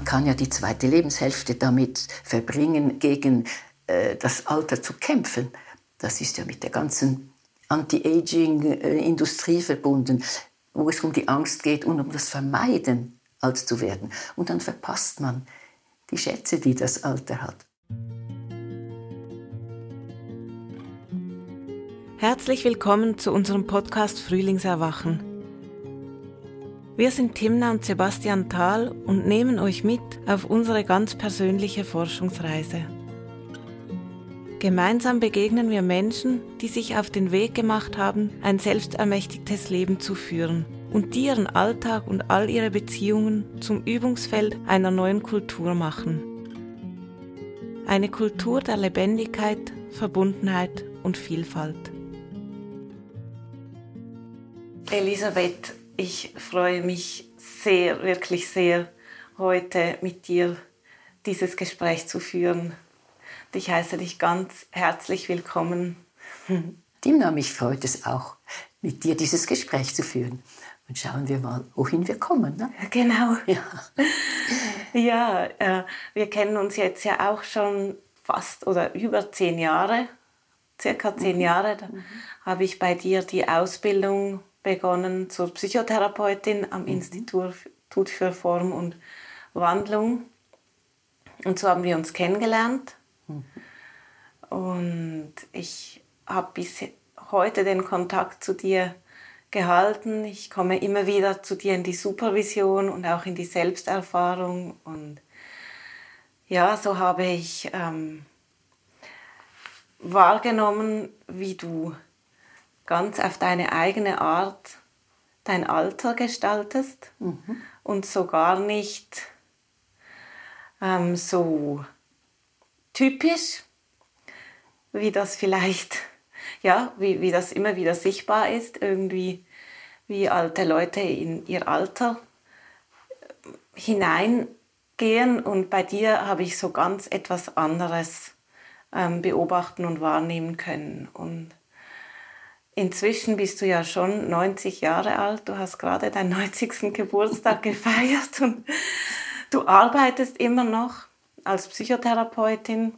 man kann ja die zweite Lebenshälfte damit verbringen, gegen äh, das Alter zu kämpfen. Das ist ja mit der ganzen Anti-Aging-Industrie verbunden, wo es um die Angst geht und um das Vermeiden, alt zu werden. Und dann verpasst man die Schätze, die das Alter hat. Herzlich willkommen zu unserem Podcast Frühlingserwachen. Wir sind Timna und Sebastian Thal und nehmen euch mit auf unsere ganz persönliche Forschungsreise. Gemeinsam begegnen wir Menschen, die sich auf den Weg gemacht haben, ein selbstermächtigtes Leben zu führen und die ihren Alltag und all ihre Beziehungen zum Übungsfeld einer neuen Kultur machen. Eine Kultur der Lebendigkeit, Verbundenheit und Vielfalt. Elisabeth, ich freue mich sehr, wirklich sehr, heute mit dir dieses Gespräch zu führen. Ich heiße dich ganz herzlich willkommen. Dimna, mich freut es auch, mit dir dieses Gespräch zu führen. Und schauen wir mal, wohin wir kommen. Ne? Genau. Ja, ja äh, wir kennen uns jetzt ja auch schon fast oder über zehn Jahre. Circa zehn mhm. Jahre mhm. habe ich bei dir die Ausbildung begonnen zur Psychotherapeutin am mhm. Institut für Form und Wandlung. Und so haben wir uns kennengelernt. Mhm. Und ich habe bis heute den Kontakt zu dir gehalten. Ich komme immer wieder zu dir in die Supervision und auch in die Selbsterfahrung. Und ja, so habe ich ähm, wahrgenommen, wie du ganz auf deine eigene Art dein Alter gestaltest mhm. und so gar nicht ähm, so typisch, wie das vielleicht, ja, wie, wie das immer wieder sichtbar ist, irgendwie wie alte Leute in ihr Alter hineingehen und bei dir habe ich so ganz etwas anderes ähm, beobachten und wahrnehmen können und Inzwischen bist du ja schon 90 Jahre alt. Du hast gerade deinen 90. Geburtstag gefeiert und du arbeitest immer noch als Psychotherapeutin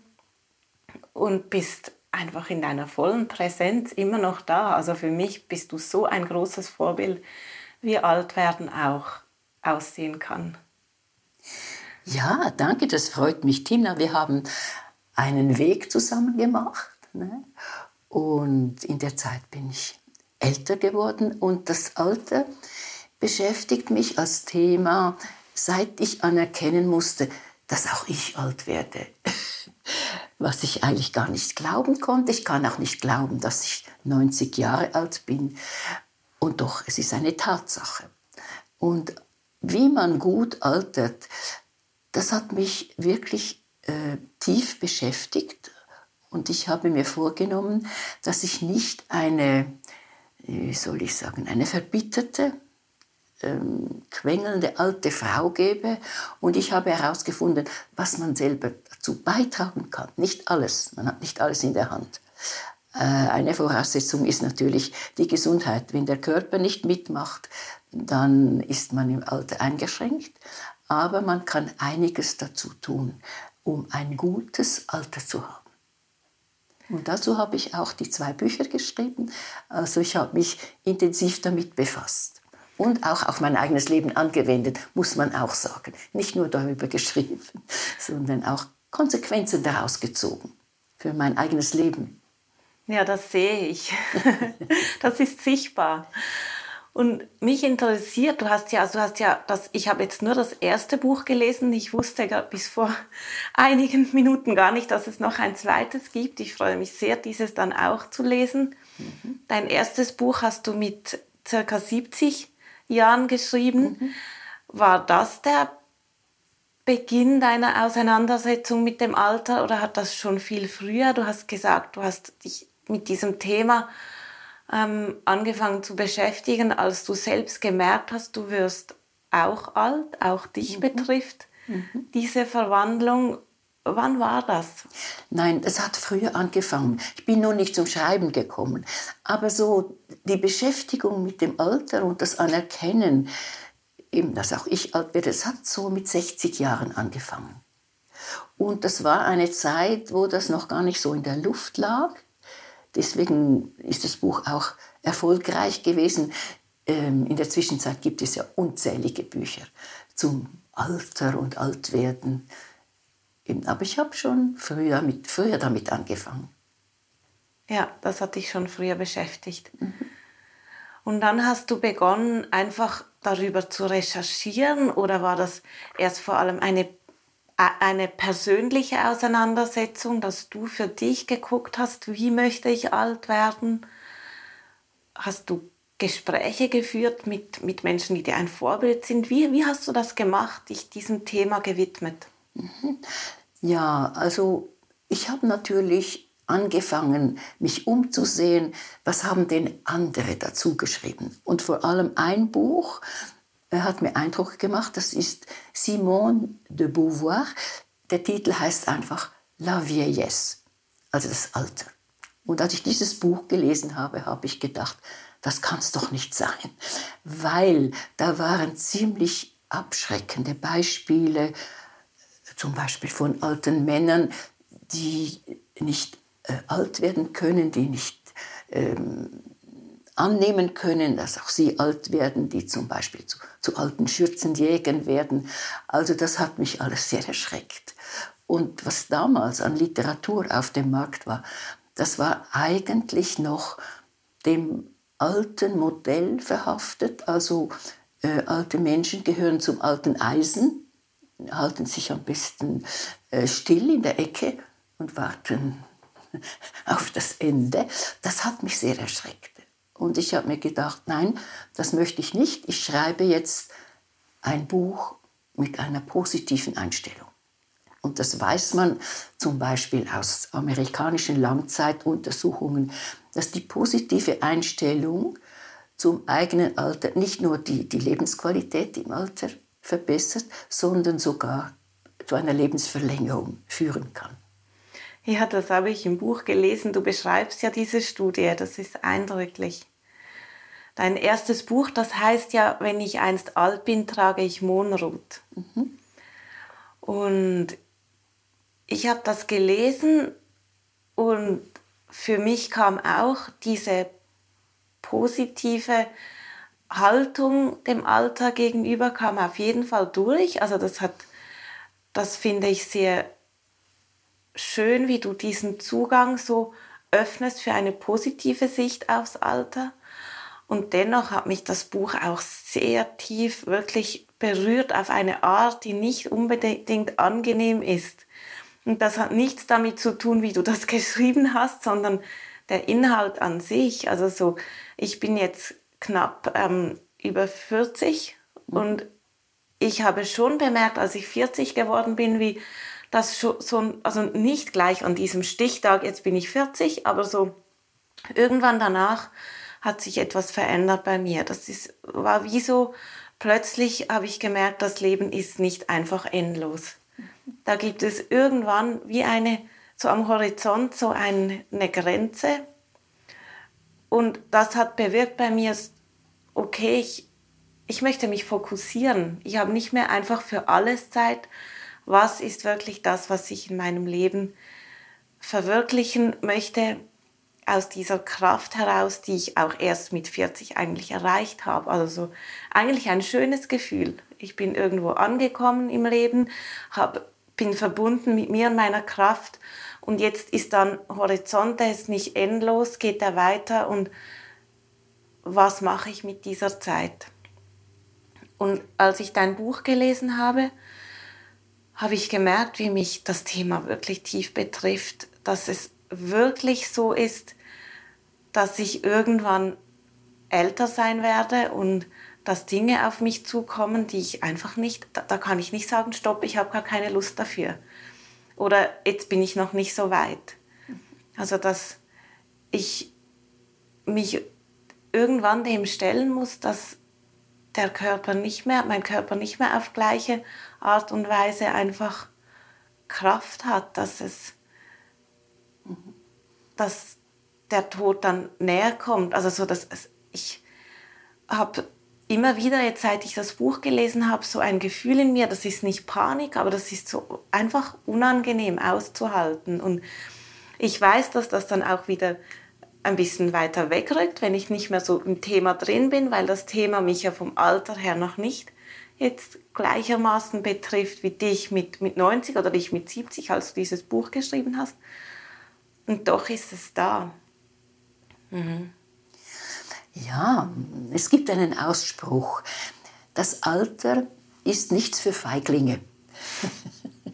und bist einfach in deiner vollen Präsenz immer noch da. Also für mich bist du so ein großes Vorbild, wie alt werden auch aussehen kann. Ja, danke, das freut mich, Tina. Wir haben einen Weg zusammen gemacht. Ne? Und in der Zeit bin ich älter geworden und das Alter beschäftigt mich als Thema, seit ich anerkennen musste, dass auch ich alt werde. Was ich eigentlich gar nicht glauben konnte. Ich kann auch nicht glauben, dass ich 90 Jahre alt bin. Und doch, es ist eine Tatsache. Und wie man gut altert, das hat mich wirklich äh, tief beschäftigt und ich habe mir vorgenommen, dass ich nicht eine, wie soll ich sagen, eine verbitterte, ähm, quengelnde alte Frau gebe. Und ich habe herausgefunden, was man selber dazu beitragen kann. Nicht alles, man hat nicht alles in der Hand. Äh, eine Voraussetzung ist natürlich die Gesundheit. Wenn der Körper nicht mitmacht, dann ist man im Alter eingeschränkt. Aber man kann einiges dazu tun, um ein gutes Alter zu haben. Und dazu habe ich auch die zwei Bücher geschrieben. Also ich habe mich intensiv damit befasst. Und auch auf mein eigenes Leben angewendet, muss man auch sagen. Nicht nur darüber geschrieben, sondern auch Konsequenzen daraus gezogen für mein eigenes Leben. Ja, das sehe ich. Das ist sichtbar. Und mich interessiert, du hast ja, also du hast ja das, ich habe jetzt nur das erste Buch gelesen. Ich wusste bis vor einigen Minuten gar nicht, dass es noch ein zweites gibt. Ich freue mich sehr, dieses dann auch zu lesen. Mhm. Dein erstes Buch hast du mit circa 70 Jahren geschrieben. Mhm. War das der Beginn deiner Auseinandersetzung mit dem Alter oder hat das schon viel früher? Du hast gesagt, du hast dich mit diesem Thema ähm, angefangen zu beschäftigen, als du selbst gemerkt hast, du wirst auch alt, auch dich mhm. betrifft mhm. diese Verwandlung. Wann war das? Nein, es hat früher angefangen. Ich bin nur nicht zum Schreiben gekommen. Aber so die Beschäftigung mit dem Alter und das Anerkennen, eben, dass auch ich alt werde, es hat so mit 60 Jahren angefangen. Und das war eine Zeit, wo das noch gar nicht so in der Luft lag. Deswegen ist das Buch auch erfolgreich gewesen. Ähm, in der Zwischenzeit gibt es ja unzählige Bücher zum Alter und Altwerden. Aber ich habe schon früher damit, früher damit angefangen. Ja, das hat dich schon früher beschäftigt. Mhm. Und dann hast du begonnen, einfach darüber zu recherchieren oder war das erst vor allem eine, eine persönliche Auseinandersetzung, dass du für dich geguckt hast, wie möchte ich alt werden? Hast du Gespräche geführt mit, mit Menschen, die dir ein Vorbild sind? Wie, wie hast du das gemacht, dich diesem Thema gewidmet? Mhm. Ja, also ich habe natürlich angefangen, mich umzusehen, was haben denn andere dazu geschrieben. Und vor allem ein Buch hat mir Eindruck gemacht, das ist Simone de Beauvoir. Der Titel heißt einfach La Vieillesse, also das Alter. Und als ich dieses Buch gelesen habe, habe ich gedacht, das kann es doch nicht sein, weil da waren ziemlich abschreckende Beispiele, zum Beispiel von alten Männern, die nicht äh, alt werden können, die nicht ähm, annehmen können, dass auch sie alt werden, die zum Beispiel zu, zu alten Schürzenjägern werden. Also das hat mich alles sehr erschreckt. Und was damals an Literatur auf dem Markt war, das war eigentlich noch dem alten Modell verhaftet. Also äh, alte Menschen gehören zum alten Eisen, halten sich am besten äh, still in der Ecke und warten auf das Ende, das hat mich sehr erschreckt. Und ich habe mir gedacht, nein, das möchte ich nicht. Ich schreibe jetzt ein Buch mit einer positiven Einstellung. Und das weiß man zum Beispiel aus amerikanischen Langzeituntersuchungen, dass die positive Einstellung zum eigenen Alter nicht nur die, die Lebensqualität im Alter verbessert, sondern sogar zu einer Lebensverlängerung führen kann. Ja, das habe ich im Buch gelesen. Du beschreibst ja diese Studie, das ist eindrücklich. Dein erstes Buch, das heißt ja, wenn ich einst alt bin, trage ich Mohnrot. Mhm. Und ich habe das gelesen und für mich kam auch diese positive Haltung dem Alter gegenüber kam auf jeden Fall durch. Also das hat, das finde ich sehr schön, wie du diesen Zugang so öffnest für eine positive Sicht aufs Alter. Und dennoch hat mich das Buch auch sehr tief wirklich berührt auf eine Art, die nicht unbedingt angenehm ist. Und das hat nichts damit zu tun, wie du das geschrieben hast, sondern der Inhalt an sich. Also so, ich bin jetzt knapp ähm, über 40 und ich habe schon bemerkt, als ich 40 geworden bin, wie das schon so, also nicht gleich an diesem Stichtag, jetzt bin ich 40, aber so irgendwann danach hat sich etwas verändert bei mir. Das ist, war wie so, plötzlich habe ich gemerkt, das Leben ist nicht einfach endlos. Da gibt es irgendwann wie eine, so am Horizont, so eine Grenze. Und das hat bewirkt bei mir, okay, ich, ich möchte mich fokussieren. Ich habe nicht mehr einfach für alles Zeit, was ist wirklich das, was ich in meinem Leben verwirklichen möchte, aus dieser Kraft heraus, die ich auch erst mit 40 eigentlich erreicht habe. Also so eigentlich ein schönes Gefühl. Ich bin irgendwo angekommen im Leben, hab, bin verbunden mit mir und meiner Kraft und jetzt ist dann Horizont, der ist nicht endlos, geht er weiter und was mache ich mit dieser Zeit? Und als ich dein Buch gelesen habe, habe ich gemerkt, wie mich das Thema wirklich tief betrifft, dass es wirklich so ist, dass ich irgendwann älter sein werde und dass Dinge auf mich zukommen, die ich einfach nicht, da, da kann ich nicht sagen, stopp, ich habe gar keine Lust dafür. Oder jetzt bin ich noch nicht so weit. Also dass ich mich irgendwann dem stellen muss, dass der Körper nicht mehr, mein Körper nicht mehr auf gleiche Art und Weise einfach Kraft hat, dass es, dass der Tod dann näher kommt. Also so, dass ich habe immer wieder, jetzt seit ich das Buch gelesen habe, so ein Gefühl in mir, das ist nicht Panik, aber das ist so einfach unangenehm auszuhalten. Und ich weiß, dass das dann auch wieder ein bisschen weiter wegrückt, wenn ich nicht mehr so im Thema drin bin, weil das Thema mich ja vom Alter her noch nicht jetzt gleichermaßen betrifft wie dich mit, mit 90 oder dich mit 70, als du dieses Buch geschrieben hast. Und doch ist es da. Mhm. Ja, es gibt einen Ausspruch. Das Alter ist nichts für Feiglinge.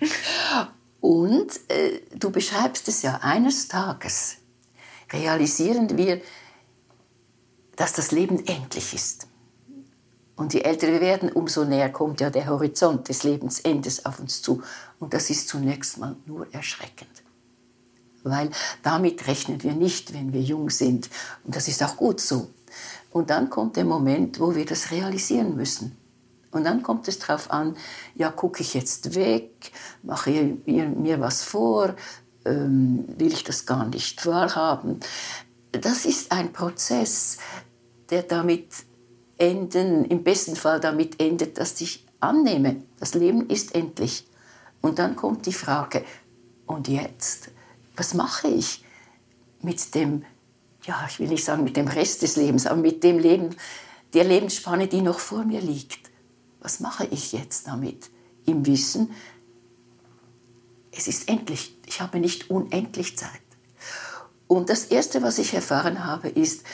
Und äh, du beschreibst es ja, eines Tages realisieren wir, dass das Leben endlich ist. Und je älter wir werden, umso näher kommt ja der Horizont des Lebensendes auf uns zu. Und das ist zunächst mal nur erschreckend. Weil damit rechnen wir nicht, wenn wir jung sind. Und das ist auch gut so. Und dann kommt der Moment, wo wir das realisieren müssen. Und dann kommt es darauf an, ja, gucke ich jetzt weg, mache ich mir was vor, ähm, will ich das gar nicht wahrhaben. Das ist ein Prozess, der damit enden, im besten Fall damit endet, dass ich annehme, das Leben ist endlich. Und dann kommt die Frage, und jetzt? Was mache ich mit dem, ja, ich will nicht sagen mit dem Rest des Lebens, aber mit dem Leben, der Lebensspanne, die noch vor mir liegt? Was mache ich jetzt damit? Im Wissen, es ist endlich, ich habe nicht unendlich Zeit. Und das Erste, was ich erfahren habe, ist,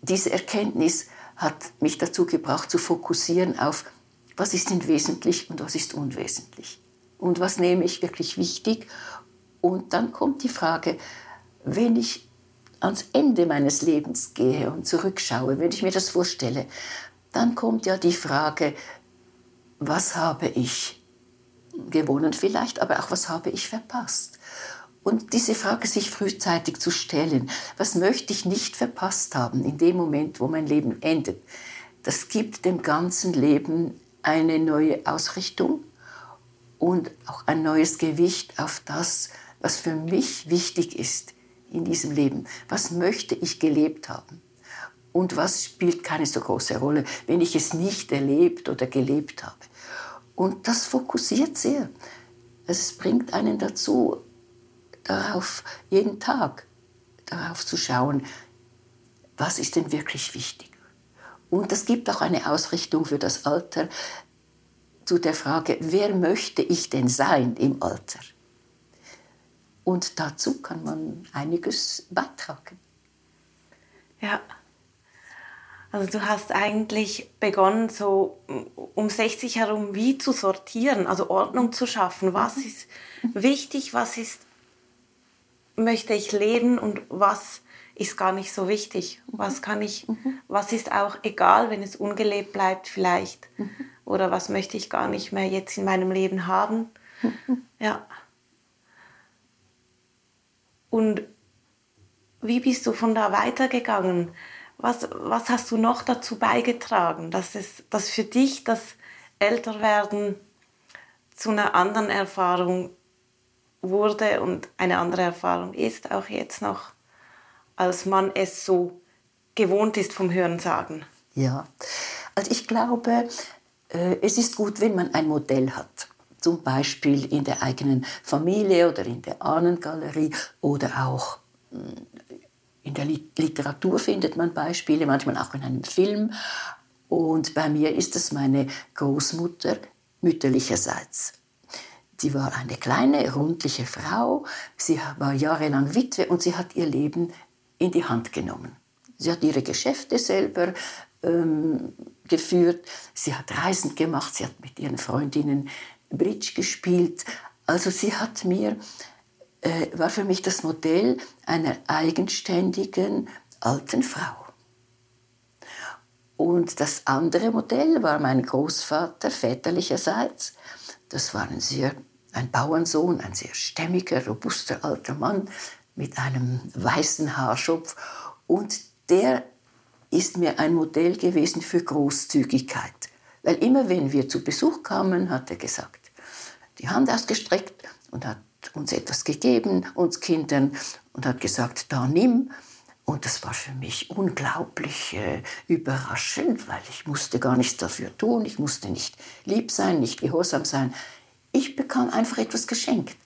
diese Erkenntnis hat mich dazu gebracht, zu fokussieren auf, was ist denn wesentlich und was ist unwesentlich. Und was nehme ich wirklich wichtig. Und dann kommt die Frage, wenn ich ans Ende meines Lebens gehe und zurückschaue, wenn ich mir das vorstelle, dann kommt ja die Frage, was habe ich gewonnen vielleicht, aber auch was habe ich verpasst? Und diese Frage sich frühzeitig zu stellen, was möchte ich nicht verpasst haben in dem Moment, wo mein Leben endet, das gibt dem ganzen Leben eine neue Ausrichtung und auch ein neues Gewicht auf das, was für mich wichtig ist in diesem Leben. Was möchte ich gelebt haben? Und was spielt keine so große Rolle, wenn ich es nicht erlebt oder gelebt habe? Und das fokussiert sehr. Es bringt einen dazu, darauf jeden Tag darauf zu schauen, was ist denn wirklich wichtig. Und das gibt auch eine Ausrichtung für das Alter zu der Frage, wer möchte ich denn sein im Alter? Und dazu kann man einiges beitragen. Ja. Also du hast eigentlich begonnen, so um 60 herum wie zu sortieren, also Ordnung zu schaffen. Was mhm. ist wichtig, was ist, möchte ich leben und was ist gar nicht so wichtig. Was kann ich, mhm. was ist auch egal, wenn es ungelebt bleibt vielleicht. Mhm. Oder was möchte ich gar nicht mehr jetzt in meinem Leben haben. Ja. Und wie bist du von da weitergegangen? Was, was hast du noch dazu beigetragen, dass, es, dass für dich das Älterwerden zu einer anderen Erfahrung wurde und eine andere Erfahrung ist, auch jetzt noch, als man es so gewohnt ist vom Hörensagen? Ja, also ich glaube, äh, es ist gut, wenn man ein Modell hat. Zum Beispiel in der eigenen Familie oder in der Ahnengalerie oder auch hm, in der Literatur findet man Beispiele, manchmal auch in einem Film. Und bei mir ist es meine Großmutter mütterlicherseits. Sie war eine kleine, rundliche Frau. Sie war jahrelang Witwe und sie hat ihr Leben in die Hand genommen. Sie hat ihre Geschäfte selber ähm, geführt. Sie hat Reisen gemacht. Sie hat mit ihren Freundinnen Bridge gespielt. Also sie hat mir äh, war für mich das Modell einer eigenständigen alten Frau. Und das andere Modell war mein Großvater väterlicherseits. Das war ein, sehr, ein Bauernsohn, ein sehr stämmiger, robuster alter Mann mit einem weißen Haarschopf. Und der ist mir ein Modell gewesen für Großzügigkeit. Weil immer wenn wir zu Besuch kamen, hat er gesagt, die Hand ausgestreckt und hat uns etwas gegeben, uns Kindern, und hat gesagt, da nimm. Und das war für mich unglaublich äh, überraschend, weil ich musste gar nichts dafür tun. Ich musste nicht lieb sein, nicht gehorsam sein. Ich bekam einfach etwas geschenkt.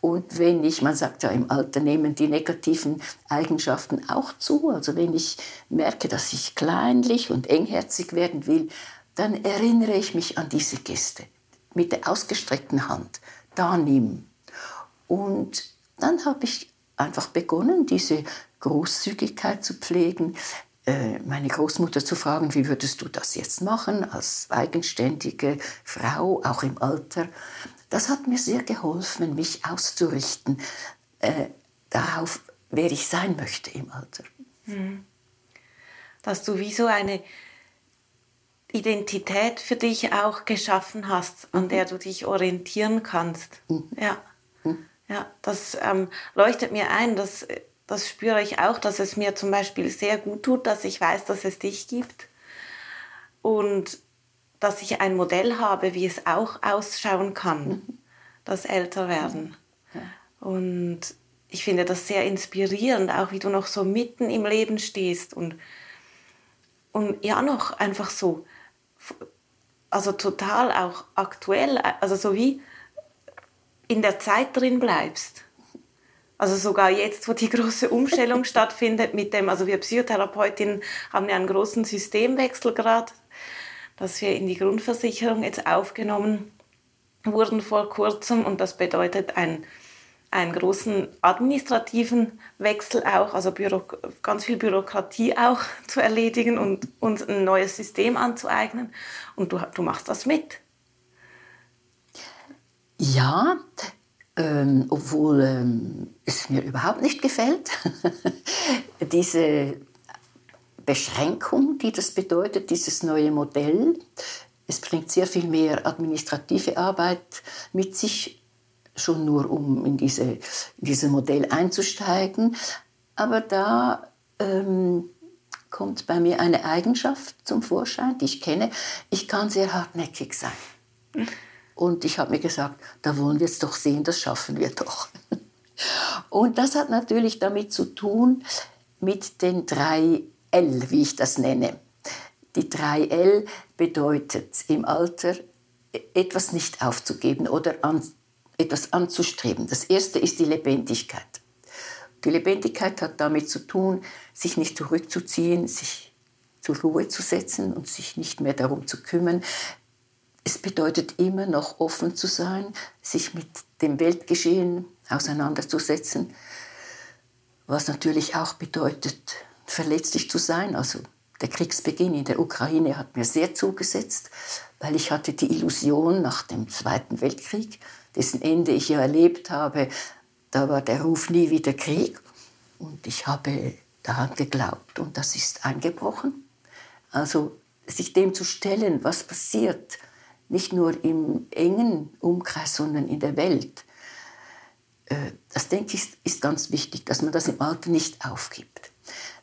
Und wenn ich, man sagt ja im Alter, nehmen die negativen Eigenschaften auch zu. Also wenn ich merke, dass ich kleinlich und engherzig werden will, dann erinnere ich mich an diese Geste mit der ausgestreckten Hand. Da nimm. Und dann habe ich einfach begonnen, diese Großzügigkeit zu pflegen, meine Großmutter zu fragen, wie würdest du das jetzt machen als eigenständige Frau, auch im Alter. Das hat mir sehr geholfen, mich auszurichten äh, darauf, wer ich sein möchte im Alter. Mhm. Dass du wie so eine Identität für dich auch geschaffen hast, an mhm. der du dich orientieren kannst. Mhm. Ja. Mhm. ja, das ähm, leuchtet mir ein, das, das spüre ich auch, dass es mir zum Beispiel sehr gut tut, dass ich weiß, dass es dich gibt. Und dass ich ein Modell habe, wie es auch ausschauen kann, mhm. das Älterwerden. Ja. Und ich finde das sehr inspirierend, auch wie du noch so mitten im Leben stehst und, und ja noch einfach so, also total auch aktuell, also so wie in der Zeit drin bleibst. Also sogar jetzt, wo die große Umstellung stattfindet mit dem, also wir Psychotherapeutinnen haben ja einen großen Systemwechsel gerade dass wir in die Grundversicherung jetzt aufgenommen wurden vor kurzem und das bedeutet einen, einen großen administrativen Wechsel auch, also Büro, ganz viel Bürokratie auch zu erledigen und uns ein neues System anzueignen. Und du, du machst das mit. Ja, ähm, obwohl ähm, es mir überhaupt nicht gefällt. Diese Beschränkung, die das bedeutet, dieses neue Modell. Es bringt sehr viel mehr administrative Arbeit mit sich, schon nur um in, diese, in dieses Modell einzusteigen. Aber da ähm, kommt bei mir eine Eigenschaft zum Vorschein, die ich kenne. Ich kann sehr hartnäckig sein. Und ich habe mir gesagt, da wollen wir es doch sehen, das schaffen wir doch. Und das hat natürlich damit zu tun, mit den drei L, wie ich das nenne. Die 3L bedeutet im Alter etwas nicht aufzugeben oder an, etwas anzustreben. Das erste ist die Lebendigkeit. Die Lebendigkeit hat damit zu tun, sich nicht zurückzuziehen, sich zur Ruhe zu setzen und sich nicht mehr darum zu kümmern. Es bedeutet immer noch offen zu sein, sich mit dem Weltgeschehen auseinanderzusetzen, was natürlich auch bedeutet, verletzlich zu sein. Also der Kriegsbeginn in der Ukraine hat mir sehr zugesetzt, weil ich hatte die Illusion nach dem Zweiten Weltkrieg, dessen Ende ich ja erlebt habe, da war der Ruf nie wieder Krieg. Und ich habe daran geglaubt und das ist eingebrochen. Also sich dem zu stellen, was passiert, nicht nur im engen Umkreis, sondern in der Welt, äh, das denke ich ist ganz wichtig, dass man das im Alter nicht aufgibt.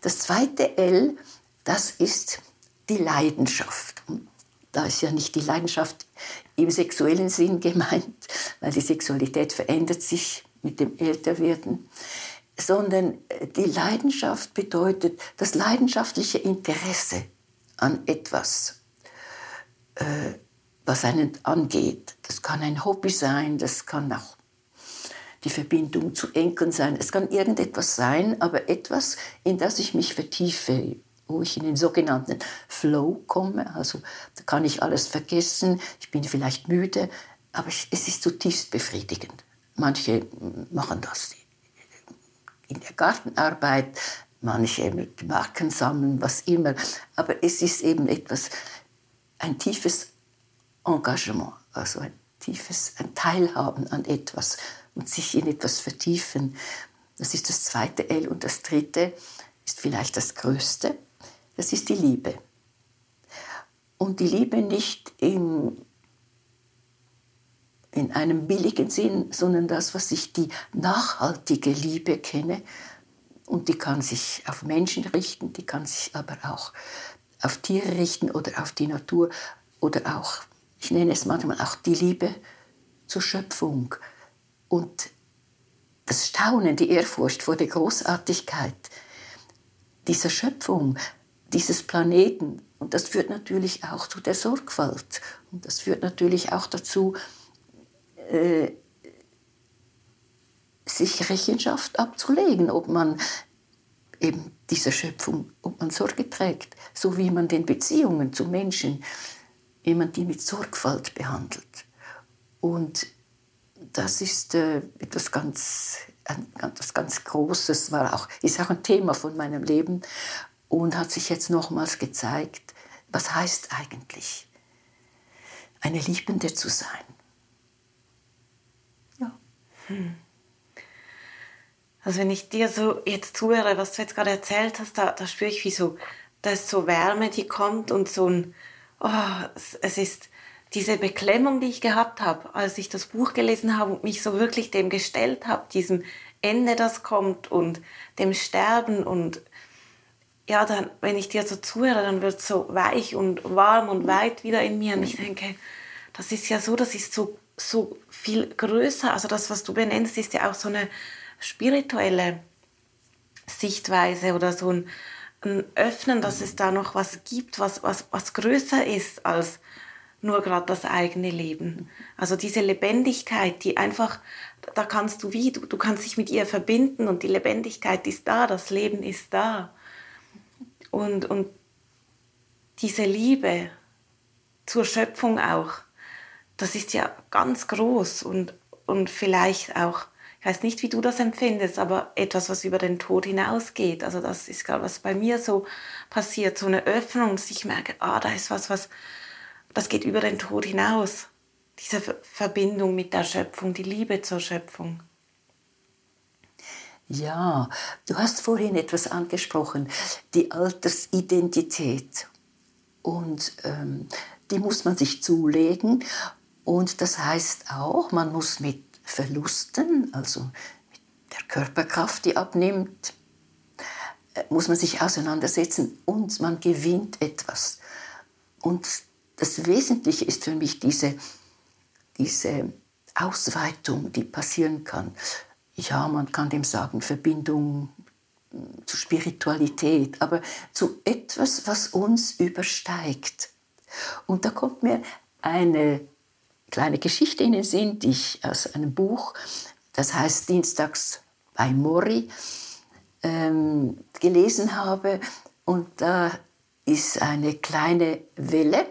Das zweite L, das ist die Leidenschaft. da ist ja nicht die Leidenschaft im sexuellen Sinn gemeint, weil die Sexualität verändert sich mit dem Älterwerden, sondern äh, die Leidenschaft bedeutet das leidenschaftliche Interesse an etwas, äh, was einen angeht. Das kann ein Hobby sein, das kann auch die Verbindung zu Enkeln sein. Es kann irgendetwas sein, aber etwas, in das ich mich vertiefe, wo ich in den sogenannten Flow komme. Also da kann ich alles vergessen, ich bin vielleicht müde, aber es ist zutiefst befriedigend. Manche machen das in der Gartenarbeit, manche mit Marken sammeln, was immer. Aber es ist eben etwas, ein tiefes Engagement, also ein tiefes ein Teilhaben an etwas, und sich in etwas vertiefen. Das ist das zweite L. Und das dritte ist vielleicht das größte. Das ist die Liebe. Und die Liebe nicht in, in einem billigen Sinn, sondern das, was ich die nachhaltige Liebe kenne. Und die kann sich auf Menschen richten, die kann sich aber auch auf Tiere richten oder auf die Natur oder auch, ich nenne es manchmal auch die Liebe zur Schöpfung, und das Staunen, die Ehrfurcht vor der Großartigkeit dieser Schöpfung, dieses Planeten. Und das führt natürlich auch zu der Sorgfalt. Und das führt natürlich auch dazu, äh, sich Rechenschaft abzulegen, ob man eben dieser Schöpfung, ob man Sorge trägt, so wie man den Beziehungen zu Menschen, wie man die mit Sorgfalt behandelt. Und das ist äh, etwas ganz, etwas ganz Großes, war auch, ist auch ein Thema von meinem Leben und hat sich jetzt nochmals gezeigt, was heißt eigentlich, eine Liebende zu sein. Ja. Hm. Also wenn ich dir so jetzt zuhöre, was du jetzt gerade erzählt hast, da, da spüre ich wie so, da ist so Wärme, die kommt und so ein, oh, es, ist diese Beklemmung, die ich gehabt habe, als ich das Buch gelesen habe und mich so wirklich dem gestellt habe, diesem Ende, das kommt und dem Sterben und ja, dann, wenn ich dir so zuhöre, dann wird es so weich und warm und weit wieder in mir und ich denke, das ist ja so, das ist so, so viel größer, also das, was du benennst, ist ja auch so eine spirituelle Sichtweise oder so ein Öffnen, dass es da noch was gibt, was, was, was größer ist als nur gerade das eigene Leben. Also diese Lebendigkeit, die einfach, da kannst du wie, du, du kannst dich mit ihr verbinden und die Lebendigkeit ist da, das Leben ist da. Und, und diese Liebe zur Schöpfung auch, das ist ja ganz groß und, und vielleicht auch ich weiß nicht, wie du das empfindest, aber etwas, was über den Tod hinausgeht. Also das ist gerade was bei mir so passiert, so eine Öffnung, dass ich merke, ah, da ist was, was, das geht über den Tod hinaus. Diese Verbindung mit der Schöpfung, die Liebe zur Schöpfung. Ja, du hast vorhin etwas angesprochen, die Altersidentität. Und ähm, die muss man sich zulegen. Und das heißt auch, man muss mit Verlusten, also mit der Körperkraft, die abnimmt, äh, muss man sich auseinandersetzen und man gewinnt etwas. Und das Wesentliche ist für mich diese, diese Ausweitung, die passieren kann. Ja, man kann dem sagen, Verbindung hm, zu Spiritualität, aber zu etwas, was uns übersteigt. Und da kommt mir eine kleine Geschichte in den Sinn, die ich aus einem Buch, das heißt Dienstags bei Mori, ähm, gelesen habe. Und da ist eine kleine Welle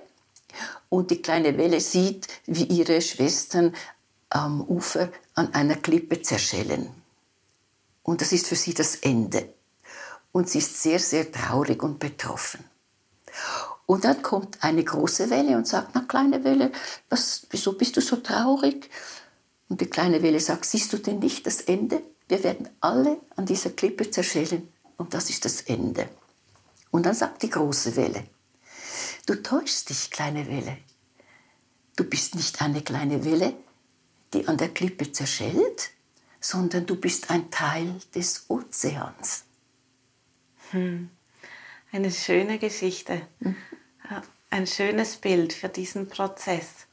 und die kleine Welle sieht, wie ihre Schwestern am Ufer an einer Klippe zerschellen. Und das ist für sie das Ende. Und sie ist sehr, sehr traurig und betroffen. Und dann kommt eine große Welle und sagt, na kleine Welle, was, wieso bist du so traurig? Und die kleine Welle sagt, siehst du denn nicht das Ende? Wir werden alle an dieser Klippe zerschellen und das ist das Ende. Und dann sagt die große Welle, du täuschst dich, kleine Welle. Du bist nicht eine kleine Welle, die an der Klippe zerschellt, sondern du bist ein Teil des Ozeans. Hm. Eine schöne Geschichte. Mhm ein schönes Bild für diesen Prozess.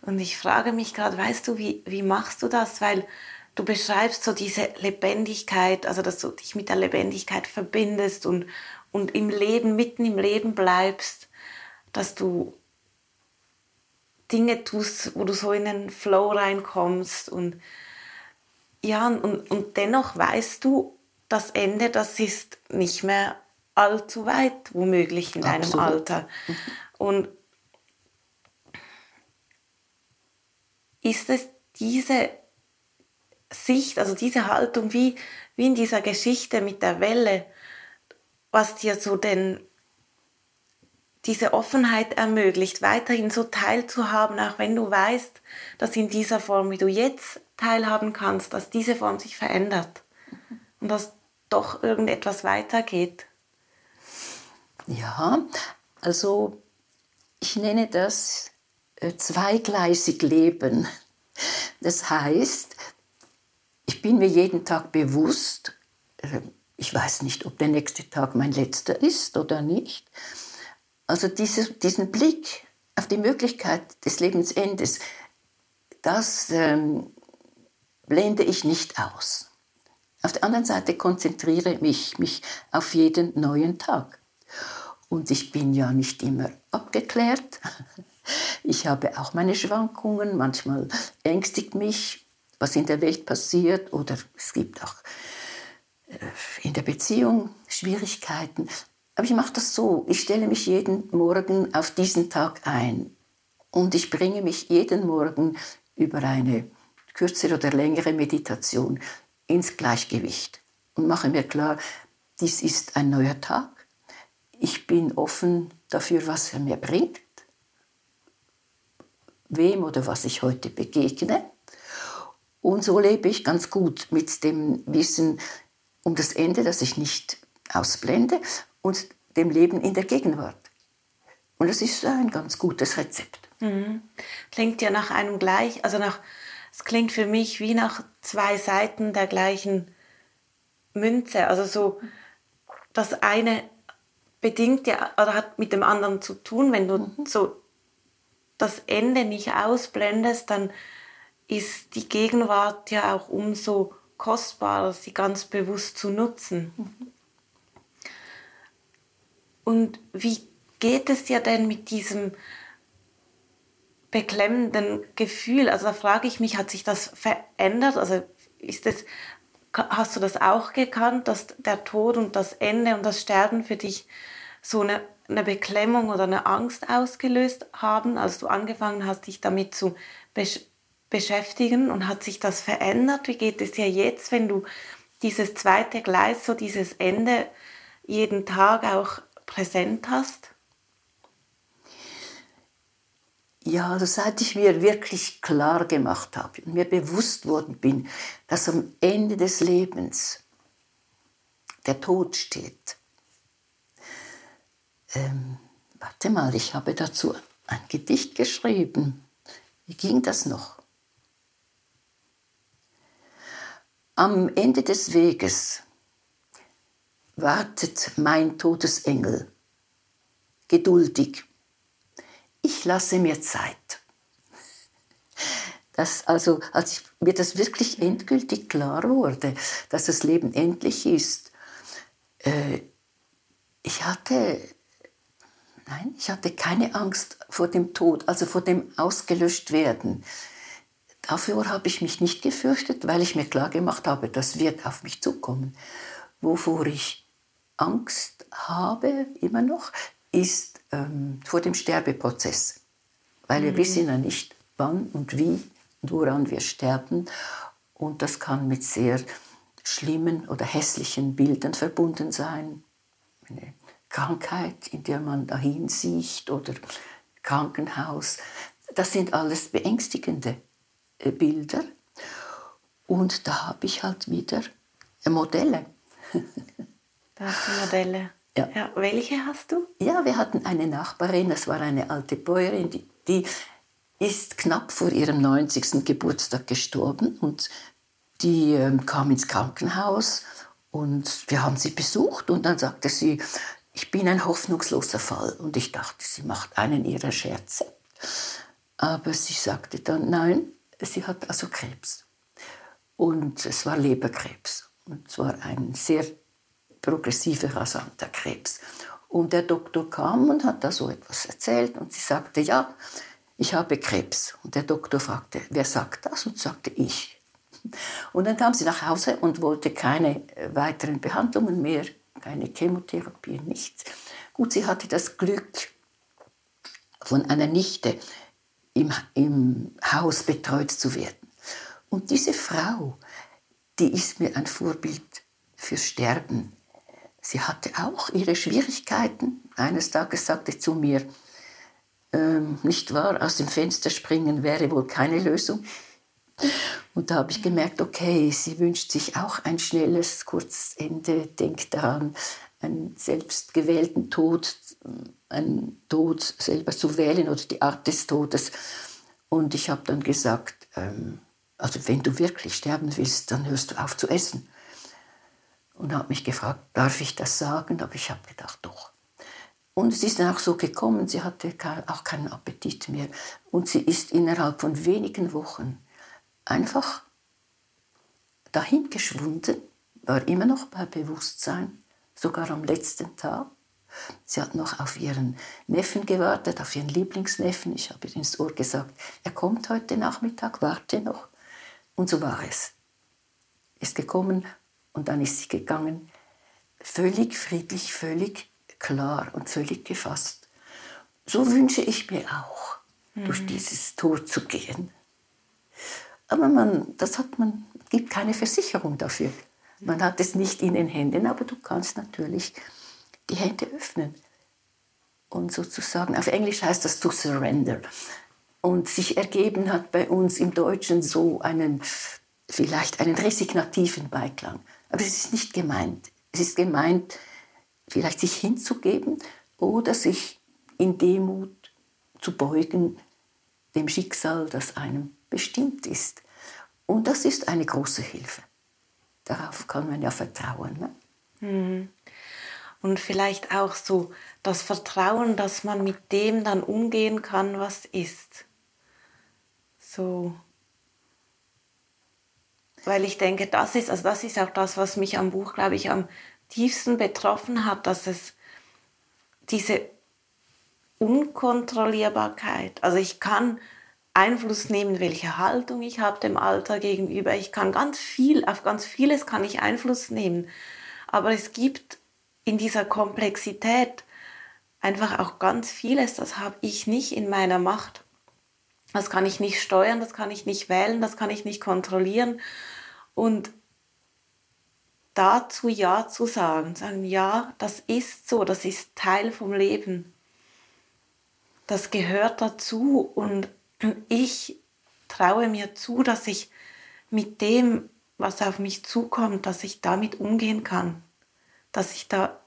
Und ich frage mich gerade, weißt du, wie, wie machst du das? Weil du beschreibst so diese Lebendigkeit, also dass du dich mit der Lebendigkeit verbindest und, und im Leben, mitten im Leben bleibst, dass du Dinge tust, wo du so in den Flow reinkommst und ja, und, und dennoch weißt du, das Ende, das ist nicht mehr allzu weit, womöglich in deinem Absolut. Alter. Und ist es diese Sicht, also diese Haltung, wie, wie in dieser Geschichte mit der Welle, was dir so denn diese Offenheit ermöglicht, weiterhin so teilzuhaben, auch wenn du weißt, dass in dieser Form, wie du jetzt teilhaben kannst, dass diese Form sich verändert und dass doch irgendetwas weitergeht. Ja, also ich nenne das äh, zweigleisig Leben. Das heißt, ich bin mir jeden Tag bewusst, äh, ich weiß nicht, ob der nächste Tag mein letzter ist oder nicht. Also diese, diesen Blick auf die Möglichkeit des Lebensendes, das ähm, blende ich nicht aus. Auf der anderen Seite konzentriere ich mich auf jeden neuen Tag. Und ich bin ja nicht immer abgeklärt. Ich habe auch meine Schwankungen. Manchmal ängstigt mich, was in der Welt passiert. Oder es gibt auch äh, in der Beziehung Schwierigkeiten. Aber ich mache das so. Ich stelle mich jeden Morgen auf diesen Tag ein. Und ich bringe mich jeden Morgen über eine kürzere oder längere Meditation ins Gleichgewicht und mache mir klar, dies ist ein neuer Tag. Ich bin offen dafür, was er mir bringt, wem oder was ich heute begegne. Und so lebe ich ganz gut mit dem Wissen um das Ende, das ich nicht ausblende, und dem Leben in der Gegenwart. Und das ist ein ganz gutes Rezept. Mhm. Klingt ja nach einem gleich, also nach, es klingt für mich wie nach zwei Seiten der gleichen Münze. Also so, das eine bedingt ja oder hat mit dem anderen zu tun. Wenn du mhm. so das Ende nicht ausblendest, dann ist die Gegenwart ja auch umso kostbarer, sie ganz bewusst zu nutzen. Mhm. Und wie geht es dir denn mit diesem beklemmenden Gefühl? Also da frage ich mich, hat sich das verändert? Also ist das, hast du das auch gekannt, dass der Tod und das Ende und das Sterben für dich so eine, eine Beklemmung oder eine Angst ausgelöst haben, als du angefangen hast, dich damit zu besch beschäftigen? Und hat sich das verändert? Wie geht es dir jetzt, wenn du dieses zweite Gleis, so dieses Ende jeden Tag auch präsent hast? Ja, also seit ich mir wirklich klar gemacht habe und mir bewusst worden bin, dass am Ende des Lebens der Tod steht. Ähm, warte mal, ich habe dazu ein Gedicht geschrieben. Wie ging das noch? Am Ende des Weges wartet mein Todesengel, geduldig. Ich lasse mir Zeit. Das, also, als mir das wirklich endgültig klar wurde, dass das Leben endlich ist, äh, ich hatte, nein, ich hatte keine Angst vor dem Tod, also vor dem ausgelöscht werden. Dafür habe ich mich nicht gefürchtet, weil ich mir klar gemacht habe, das wird auf mich zukommen. Wovor ich Angst habe, immer noch, ist ähm, vor dem Sterbeprozess. Weil wir mhm. wissen ja nicht, wann und wie und woran wir sterben. Und das kann mit sehr schlimmen oder hässlichen Bildern verbunden sein. Eine Krankheit, in der man dahin sieht oder Krankenhaus. Das sind alles beängstigende äh, Bilder. Und da habe ich halt wieder Modelle. Da hast du Modelle. Ja. ja. Welche hast du? Ja, wir hatten eine Nachbarin, das war eine alte Bäuerin, die, die ist knapp vor ihrem 90. Geburtstag gestorben und die ähm, kam ins Krankenhaus und wir haben sie besucht und dann sagte sie, ich bin ein hoffnungsloser Fall und ich dachte, sie macht einen ihrer Scherze. Aber sie sagte dann, nein, sie hat also Krebs. Und es war Leberkrebs. Und zwar ein sehr progressive rasanter Krebs. Und der Doktor kam und hat da so etwas erzählt und sie sagte, ja, ich habe Krebs. Und der Doktor fragte, wer sagt das? Und sagte ich. Und dann kam sie nach Hause und wollte keine weiteren Behandlungen mehr, keine Chemotherapie, nichts. Gut, sie hatte das Glück, von einer Nichte im, im Haus betreut zu werden. Und diese Frau, die ist mir ein Vorbild fürs Sterben. Sie hatte auch ihre Schwierigkeiten. Eines Tages sagte sie zu mir, ähm, nicht wahr, aus dem Fenster springen wäre wohl keine Lösung. Und da habe ich gemerkt, okay, sie wünscht sich auch ein schnelles, kurzes Ende, denkt daran, einen selbstgewählten Tod, einen Tod selber zu wählen oder die Art des Todes. Und ich habe dann gesagt, ähm, also wenn du wirklich sterben willst, dann hörst du auf zu essen und hat mich gefragt, darf ich das sagen? Aber ich habe gedacht, doch. Und es ist dann auch so gekommen, sie hatte auch keinen Appetit mehr. Und sie ist innerhalb von wenigen Wochen einfach dahin geschwunden, war immer noch bei Bewusstsein, sogar am letzten Tag. Sie hat noch auf ihren Neffen gewartet, auf ihren Lieblingsneffen. Ich habe ihr ins Ohr gesagt, er kommt heute Nachmittag, warte noch. Und so war es. Ist gekommen und dann ist sie gegangen, völlig friedlich, völlig klar und völlig gefasst. So wünsche ich mir auch, mhm. durch dieses Tor zu gehen. Aber man, das hat man, gibt keine Versicherung dafür. Man hat es nicht in den Händen, aber du kannst natürlich die Hände öffnen. Und sozusagen, auf Englisch heißt das to surrender. Und sich ergeben hat bei uns im Deutschen so einen, vielleicht einen resignativen Beiklang. Aber es ist nicht gemeint. Es ist gemeint, vielleicht sich hinzugeben oder sich in Demut zu beugen dem Schicksal, das einem bestimmt ist. Und das ist eine große Hilfe. Darauf kann man ja vertrauen. Ne? Mhm. Und vielleicht auch so das Vertrauen, dass man mit dem dann umgehen kann, was ist. So. Weil ich denke, das ist, also das ist auch das, was mich am Buch, glaube ich, am tiefsten betroffen hat, dass es diese Unkontrollierbarkeit, also ich kann Einfluss nehmen, welche Haltung ich habe dem Alter gegenüber. Ich kann ganz viel, auf ganz vieles kann ich Einfluss nehmen. Aber es gibt in dieser Komplexität einfach auch ganz vieles, das habe ich nicht in meiner Macht. Das kann ich nicht steuern, das kann ich nicht wählen, das kann ich nicht kontrollieren. Und dazu Ja zu sagen, sagen, ja, das ist so, das ist Teil vom Leben. Das gehört dazu und ich traue mir zu, dass ich mit dem, was auf mich zukommt, dass ich damit umgehen kann. Dass ich da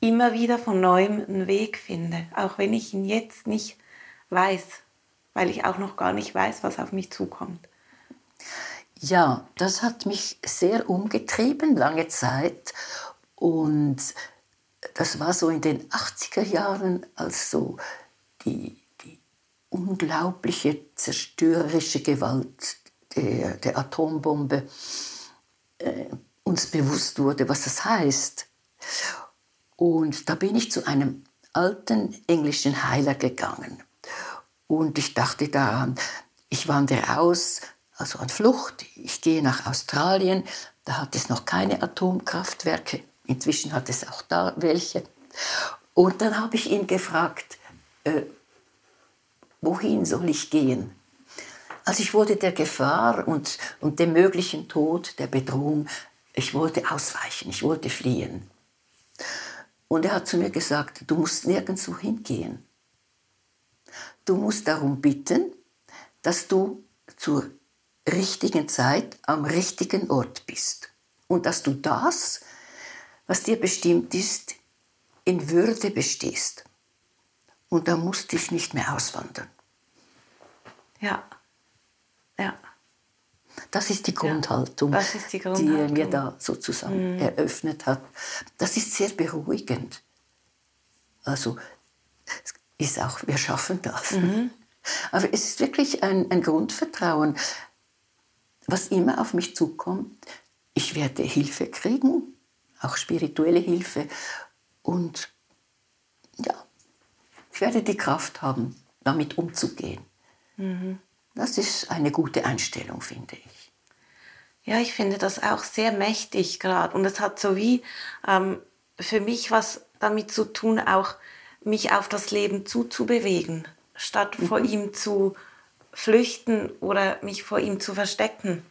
immer wieder von neuem einen Weg finde, auch wenn ich ihn jetzt nicht weiß, weil ich auch noch gar nicht weiß, was auf mich zukommt. Ja, das hat mich sehr umgetrieben, lange Zeit. Und das war so in den 80er Jahren, als so die unglaubliche zerstörerische Gewalt der, der Atombombe äh, uns bewusst wurde, was das heißt. Und da bin ich zu einem alten englischen Heiler gegangen. Und ich dachte daran, ich wandere aus, also an Flucht, ich gehe nach Australien, da hat es noch keine Atomkraftwerke, inzwischen hat es auch da welche. Und dann habe ich ihn gefragt, äh, wohin soll ich gehen? Also ich wollte der Gefahr und, und dem möglichen Tod, der Bedrohung, ich wollte ausweichen, ich wollte fliehen. Und er hat zu mir gesagt, du musst nirgendwo hingehen. Du musst darum bitten, dass du zur richtigen Zeit am richtigen Ort bist. Und dass du das, was dir bestimmt ist, in Würde bestehst. Und da musste ich nicht mehr auswandern. Ja. Ja. Das ist die Grundhaltung, ja, ist die, Grundhaltung. die er mir da sozusagen mhm. eröffnet hat. Das ist sehr beruhigend. Also es ist auch, wir schaffen das. Mhm. Aber es ist wirklich ein, ein Grundvertrauen, was immer auf mich zukommt. Ich werde Hilfe kriegen, auch spirituelle Hilfe. Und ja, ich werde die Kraft haben, damit umzugehen. Mhm. Das ist eine gute Einstellung, finde ich. Ja, ich finde das auch sehr mächtig gerade. Und es hat so wie ähm, für mich was damit zu tun, auch mich auf das Leben zuzubewegen, statt mhm. vor ihm zu flüchten oder mich vor ihm zu verstecken.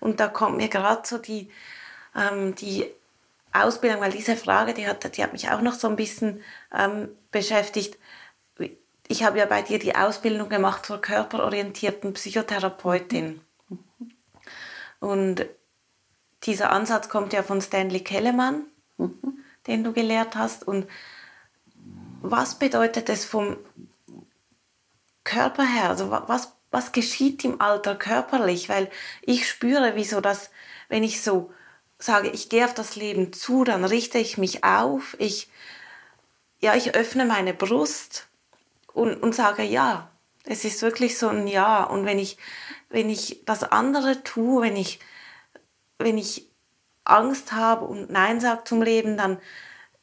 Und da kommt mir gerade so die, ähm, die Ausbildung, weil diese Frage, die hat, die hat mich auch noch so ein bisschen ähm, beschäftigt ich habe ja bei dir die Ausbildung gemacht zur körperorientierten Psychotherapeutin. Und dieser Ansatz kommt ja von Stanley Kellemann, den du gelehrt hast. Und was bedeutet es vom Körper her? Also was, was geschieht im Alter körperlich? Weil ich spüre, wieso das, wenn ich so sage, ich gehe auf das Leben zu, dann richte ich mich auf, ich, ja, ich öffne meine Brust und, und sage ja. Es ist wirklich so ein Ja. Und wenn ich, wenn ich das andere tue, wenn ich, wenn ich Angst habe und Nein sage zum Leben, dann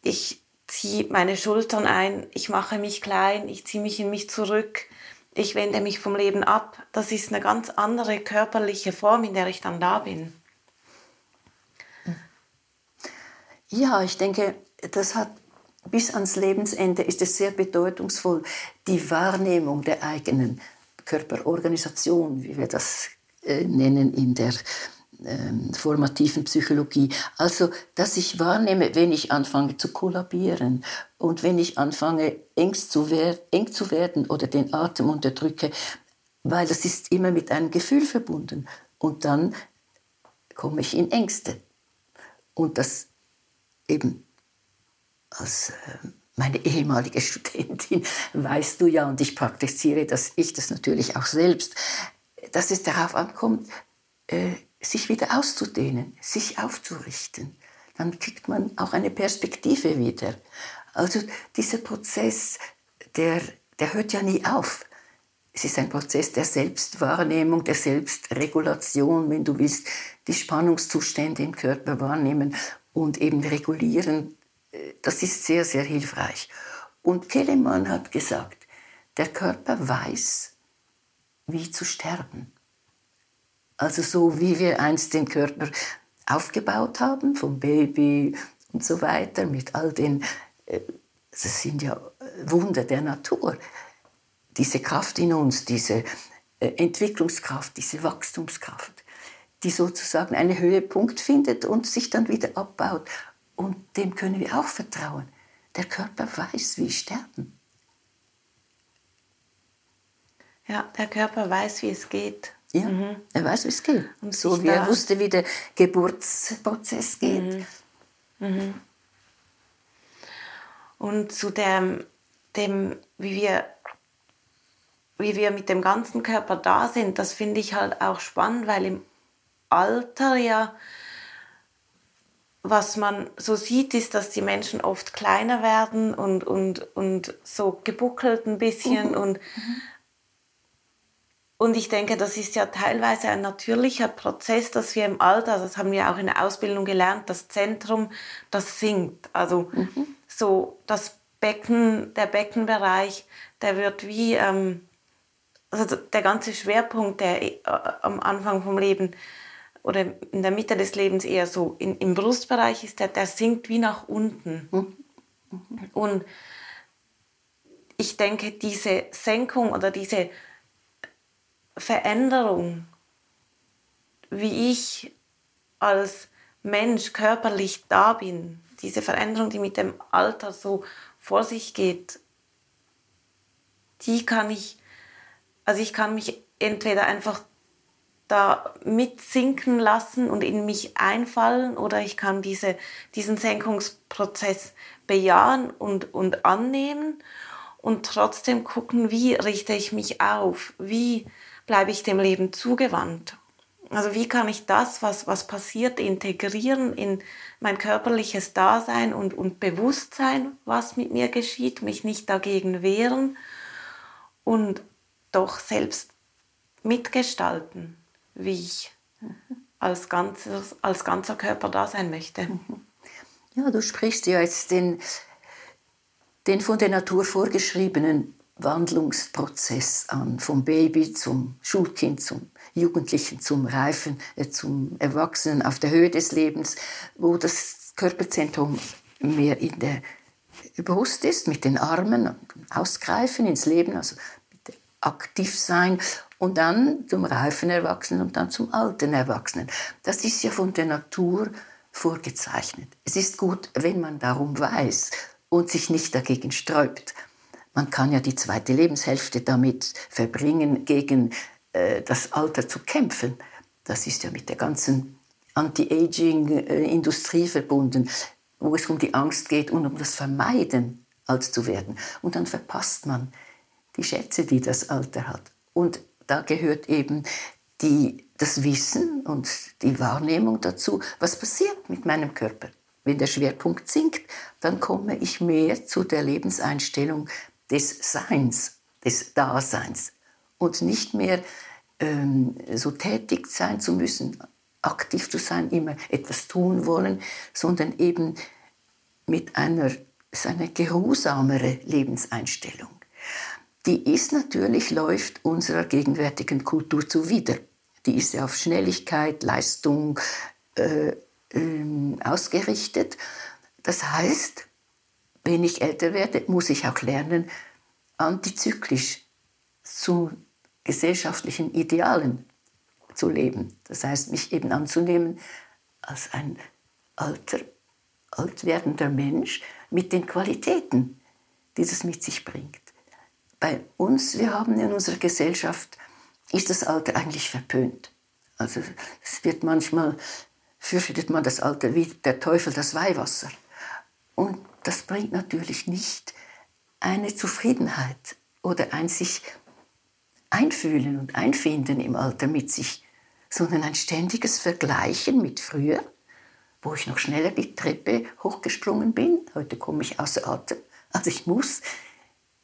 ich ziehe meine Schultern ein, ich mache mich klein, ich ziehe mich in mich zurück, ich wende mich vom Leben ab. Das ist eine ganz andere körperliche Form, in der ich dann da bin. Ja, ich denke, das hat bis ans Lebensende ist es sehr bedeutungsvoll, die Wahrnehmung der eigenen Körperorganisation, wie wir das äh, nennen in der ähm, formativen Psychologie. Also, dass ich wahrnehme, wenn ich anfange zu kollabieren und wenn ich anfange eng zu, eng zu werden oder den Atem unterdrücke, weil das ist immer mit einem Gefühl verbunden. Und dann komme ich in Ängste. Und das eben als äh, meine ehemalige Studentin weißt du ja, und ich praktiziere das, ich das natürlich auch selbst, dass es darauf ankommt, äh, sich wieder auszudehnen, sich aufzurichten. Dann kriegt man auch eine Perspektive wieder. Also dieser Prozess, der, der hört ja nie auf. Es ist ein Prozess der Selbstwahrnehmung, der Selbstregulation, wenn du willst, die Spannungszustände im Körper wahrnehmen und eben regulieren. Das ist sehr, sehr hilfreich. Und Kellemann hat gesagt, der Körper weiß, wie zu sterben. Also so wie wir einst den Körper aufgebaut haben, vom Baby und so weiter, mit all den, äh, das sind ja Wunder der Natur. Diese Kraft in uns, diese äh, Entwicklungskraft, diese Wachstumskraft, die sozusagen einen Höhepunkt findet und sich dann wieder abbaut. Und dem können wir auch vertrauen. Der Körper weiß, wie sterben. Ja, der Körper weiß, wie es geht. Ja, mhm. er weiß, wie es geht. Und so wie er wusste, wie der Geburtsprozess geht. Mhm. Mhm. Und zu dem, dem wie, wir, wie wir mit dem ganzen Körper da sind, das finde ich halt auch spannend, weil im Alter ja, was man so sieht, ist, dass die Menschen oft kleiner werden und, und, und so gebuckelt ein bisschen mhm. und mhm. Und ich denke, das ist ja teilweise ein natürlicher Prozess, dass wir im Alter, das haben wir auch in der Ausbildung gelernt, das Zentrum, das sinkt. Also mhm. so das Becken, der Beckenbereich, der wird wie, ähm, also der ganze Schwerpunkt, der äh, am Anfang vom Leben oder in der Mitte des Lebens eher so in, im Brustbereich ist, der, der sinkt wie nach unten. Mhm. Mhm. Und ich denke, diese Senkung oder diese Veränderung, wie ich als Mensch körperlich da bin, diese Veränderung, die mit dem Alter so vor sich geht, die kann ich, also ich kann mich entweder einfach da mitsinken lassen und in mich einfallen oder ich kann diese, diesen Senkungsprozess bejahen und, und annehmen und trotzdem gucken, wie richte ich mich auf, wie bleibe ich dem Leben zugewandt. Also wie kann ich das, was, was passiert, integrieren in mein körperliches Dasein und, und Bewusstsein, was mit mir geschieht, mich nicht dagegen wehren und doch selbst mitgestalten, wie ich als, ganzes, als ganzer Körper da sein möchte. Ja, du sprichst ja jetzt den, den von der Natur vorgeschriebenen Wandlungsprozess an, vom Baby zum Schulkind, zum Jugendlichen, zum Reifen, äh, zum Erwachsenen auf der Höhe des Lebens, wo das Körperzentrum mehr in der bewusst ist, mit den Armen, ausgreifen ins Leben, also aktiv sein und dann zum reifen Erwachsenen und dann zum alten Erwachsenen. Das ist ja von der Natur vorgezeichnet. Es ist gut, wenn man darum weiß und sich nicht dagegen sträubt. Man kann ja die zweite Lebenshälfte damit verbringen, gegen äh, das Alter zu kämpfen. Das ist ja mit der ganzen Anti-Aging-Industrie verbunden, wo es um die Angst geht und um das Vermeiden, alt zu werden. Und dann verpasst man die Schätze, die das Alter hat. Und da gehört eben die, das Wissen und die Wahrnehmung dazu, was passiert mit meinem Körper. Wenn der Schwerpunkt sinkt, dann komme ich mehr zu der Lebenseinstellung, des Seins, des Daseins und nicht mehr ähm, so tätig sein zu müssen aktiv zu sein, immer etwas tun wollen, sondern eben mit einer, einer geruhsamere Lebenseinstellung. Die ist natürlich, läuft unserer gegenwärtigen Kultur zuwider. Die ist ja auf Schnelligkeit, Leistung äh, äh, ausgerichtet. Das heißt, wenn ich älter werde, muss ich auch lernen, antizyklisch zu gesellschaftlichen Idealen zu leben. Das heißt, mich eben anzunehmen als ein alter, alt werdender Mensch mit den Qualitäten, die das mit sich bringt. Bei uns, wir haben in unserer Gesellschaft, ist das Alter eigentlich verpönt. Also es wird manchmal, fürchtet man das Alter wie der Teufel das Weihwasser. Und das bringt natürlich nicht eine Zufriedenheit oder ein sich einfühlen und einfinden im Alter mit sich, sondern ein ständiges Vergleichen mit früher, wo ich noch schneller die Treppe hochgesprungen bin. Heute komme ich außer Atem. Also ich muss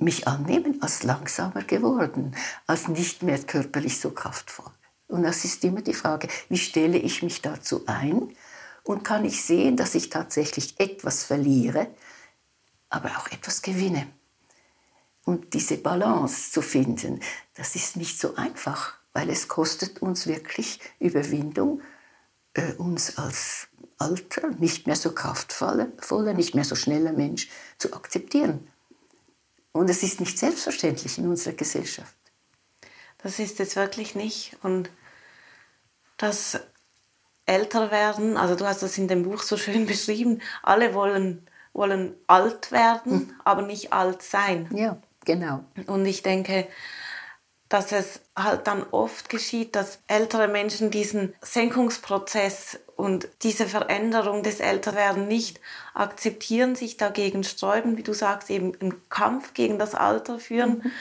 mich annehmen als langsamer geworden, als nicht mehr körperlich so kraftvoll. Und das ist immer die Frage, wie stelle ich mich dazu ein und kann ich sehen, dass ich tatsächlich etwas verliere, aber auch etwas gewinne. Und diese Balance zu finden, das ist nicht so einfach, weil es kostet uns wirklich Überwindung, äh, uns als alter, nicht mehr so kraftvoller, nicht mehr so schneller Mensch zu akzeptieren. Und es ist nicht selbstverständlich in unserer Gesellschaft. Das ist es wirklich nicht. Und das Älterwerden, also du hast das in dem Buch so schön beschrieben, alle wollen, wollen alt werden, hm. aber nicht alt sein. Ja. Genau. Und ich denke, dass es halt dann oft geschieht, dass ältere Menschen diesen Senkungsprozess und diese Veränderung des Älterwerden nicht akzeptieren, sich dagegen sträuben, wie du sagst, eben einen Kampf gegen das Alter führen mhm.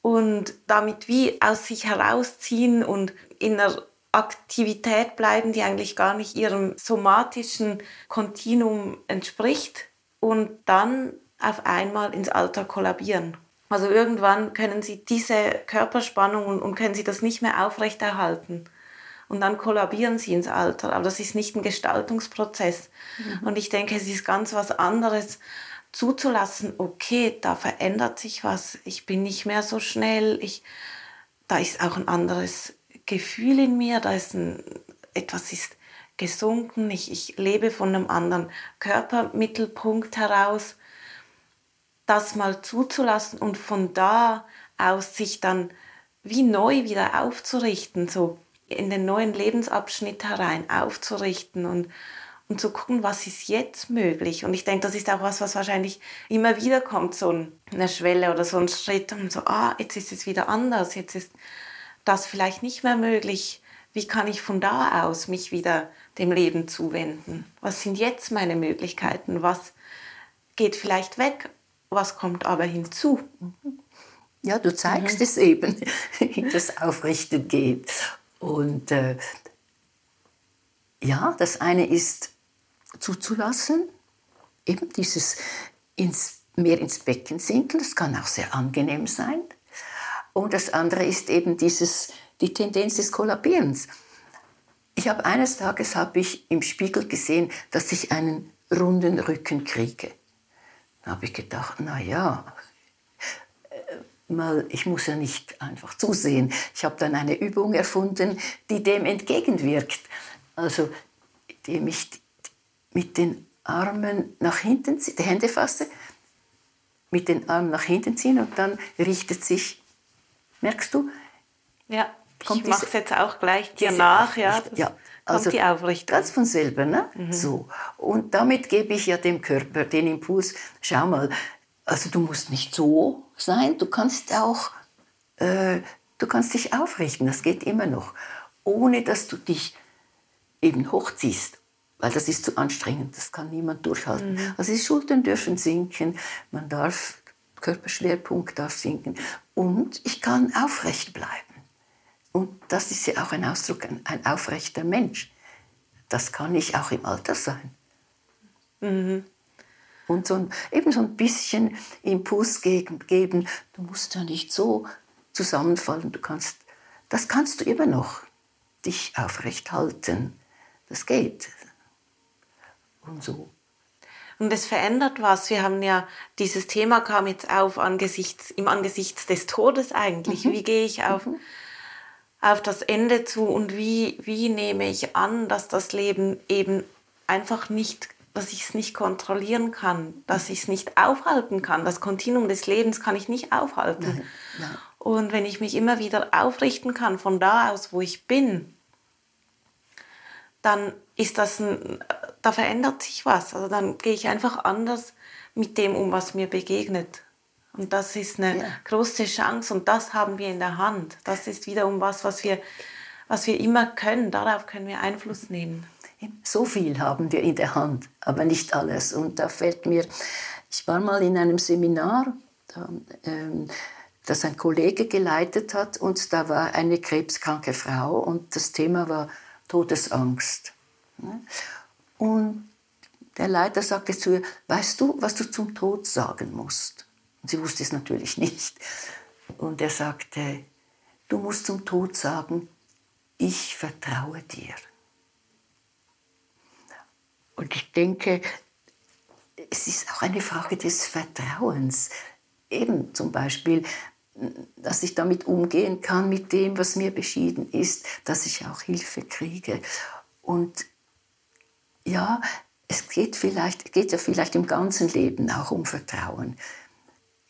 und damit wie aus sich herausziehen und in einer Aktivität bleiben, die eigentlich gar nicht ihrem somatischen Kontinuum entspricht und dann auf einmal ins Alter kollabieren. Also irgendwann können sie diese Körperspannung und, und können sie das nicht mehr aufrechterhalten. Und dann kollabieren sie ins Alter. Aber das ist nicht ein Gestaltungsprozess. Mhm. Und ich denke, es ist ganz was anderes, zuzulassen, okay, da verändert sich was. Ich bin nicht mehr so schnell. Ich, da ist auch ein anderes Gefühl in mir. Da ist ein, etwas ist gesunken. Ich, ich lebe von einem anderen Körpermittelpunkt heraus das mal zuzulassen und von da aus sich dann wie neu wieder aufzurichten, so in den neuen Lebensabschnitt herein aufzurichten und, und zu gucken, was ist jetzt möglich. Und ich denke, das ist auch was, was wahrscheinlich immer wieder kommt, so eine Schwelle oder so ein Schritt und so, ah, jetzt ist es wieder anders, jetzt ist das vielleicht nicht mehr möglich. Wie kann ich von da aus mich wieder dem Leben zuwenden? Was sind jetzt meine Möglichkeiten? Was geht vielleicht weg was kommt aber hinzu? Ja, du zeigst mhm. es eben, wie das Aufrichten geht. Und äh, ja, das eine ist zuzulassen, eben dieses ins, mehr ins Becken sinken, das kann auch sehr angenehm sein. Und das andere ist eben dieses, die Tendenz des Kollabierens. Ich habe eines Tages habe ich im Spiegel gesehen, dass ich einen runden Rücken kriege. Da habe ich gedacht, na ja, äh, mal, ich muss ja nicht einfach zusehen. Ich habe dann eine Übung erfunden, die dem entgegenwirkt. Also, indem ich mit den Armen nach hinten, die Hände fasse, mit den Armen nach hinten ziehen und dann richtet sich, merkst du? Ja, ich mache es jetzt auch gleich dir nach. Ja, ja, also die Aufrichtung. Ganz von selber, ne? Mhm. So. Und damit gebe ich ja dem Körper den Impuls, schau mal, also du musst nicht so sein, du kannst auch, äh, du kannst dich aufrichten, das geht immer noch, ohne dass du dich eben hochziehst, weil das ist zu anstrengend, das kann niemand durchhalten. Mhm. Also die Schultern dürfen sinken, man darf, Körperschwerpunkt darf sinken und ich kann aufrecht bleiben. Und das ist ja auch ein Ausdruck, ein, ein aufrechter Mensch. Das kann ich auch im Alter sein. Mhm. Und so ein, eben so ein bisschen Impuls geben, geben, du musst ja nicht so zusammenfallen, du kannst, das kannst du immer noch, dich aufrecht halten. das geht. Und so. Und es verändert was. Wir haben ja, dieses Thema kam jetzt auf angesichts, im Angesichts des Todes eigentlich. Mhm. Wie gehe ich auf, mhm. Auf das Ende zu und wie, wie nehme ich an, dass das Leben eben einfach nicht, dass ich es nicht kontrollieren kann, dass ich es nicht aufhalten kann. Das Kontinuum des Lebens kann ich nicht aufhalten. Nein, nein. Und wenn ich mich immer wieder aufrichten kann von da aus, wo ich bin, dann ist das ein, da verändert sich was. Also dann gehe ich einfach anders mit dem um, was mir begegnet. Und das ist eine ja. große Chance und das haben wir in der Hand. Das ist wiederum was, was wir, was wir immer können. Darauf können wir Einfluss nehmen. So viel haben wir in der Hand, aber nicht alles. Und da fällt mir, ich war mal in einem Seminar, ähm, das ein Kollege geleitet hat und da war eine krebskranke Frau und das Thema war Todesangst. Und der Leiter sagte zu ihr, weißt du, was du zum Tod sagen musst? Und sie wusste es natürlich nicht. Und er sagte, du musst zum Tod sagen, ich vertraue dir. Und ich denke, es ist auch eine Frage des Vertrauens. Eben zum Beispiel, dass ich damit umgehen kann mit dem, was mir beschieden ist, dass ich auch Hilfe kriege. Und ja, es geht, vielleicht, geht ja vielleicht im ganzen Leben auch um Vertrauen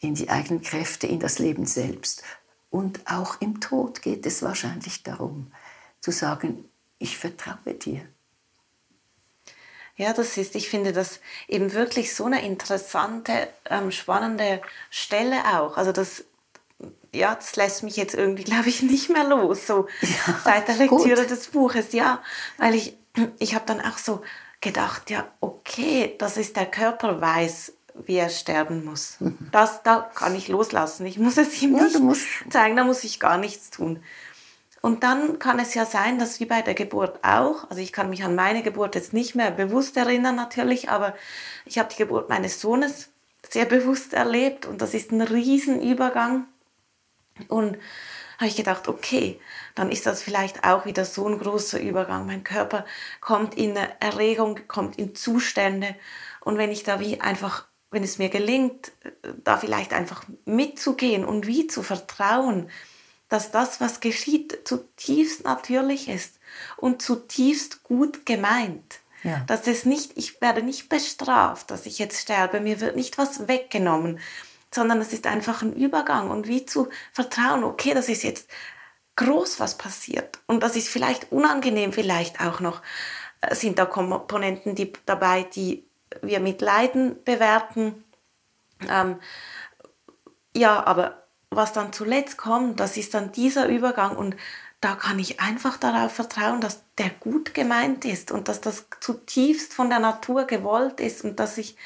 in die eigenen Kräfte, in das Leben selbst. Und auch im Tod geht es wahrscheinlich darum, zu sagen, ich vertraue dir. Ja, das ist, ich finde das eben wirklich so eine interessante, ähm, spannende Stelle auch. Also das, ja, das lässt mich jetzt irgendwie, glaube ich, nicht mehr los, so ja, seit der Lektüre gut. des Buches. Ja, weil ich, ich habe dann auch so gedacht, ja, okay, das ist der Körper weiß, wie er sterben muss. Mhm. Das, da kann ich loslassen. Ich muss es ihm ja, nicht zeigen, da muss ich gar nichts tun. Und dann kann es ja sein, dass wie bei der Geburt auch, also ich kann mich an meine Geburt jetzt nicht mehr bewusst erinnern natürlich, aber ich habe die Geburt meines Sohnes sehr bewusst erlebt und das ist ein Riesenübergang. Und habe ich gedacht, okay, dann ist das vielleicht auch wieder so ein großer Übergang. Mein Körper kommt in Erregung, kommt in Zustände und wenn ich da wie einfach, wenn es mir gelingt, da vielleicht einfach mitzugehen und wie zu vertrauen, dass das, was geschieht, zutiefst natürlich ist und zutiefst gut gemeint. Ja. Dass es nicht, ich werde nicht bestraft, dass ich jetzt sterbe, mir wird nicht was weggenommen, sondern es ist einfach ein Übergang und wie zu vertrauen, okay, das ist jetzt groß, was passiert und das ist vielleicht unangenehm, vielleicht auch noch äh, sind da Komponenten die, dabei, die wir mit Leiden bewerten. Ähm, ja, aber was dann zuletzt kommt, das ist dann dieser Übergang und da kann ich einfach darauf vertrauen, dass der gut gemeint ist und dass das zutiefst von der Natur gewollt ist und dass ich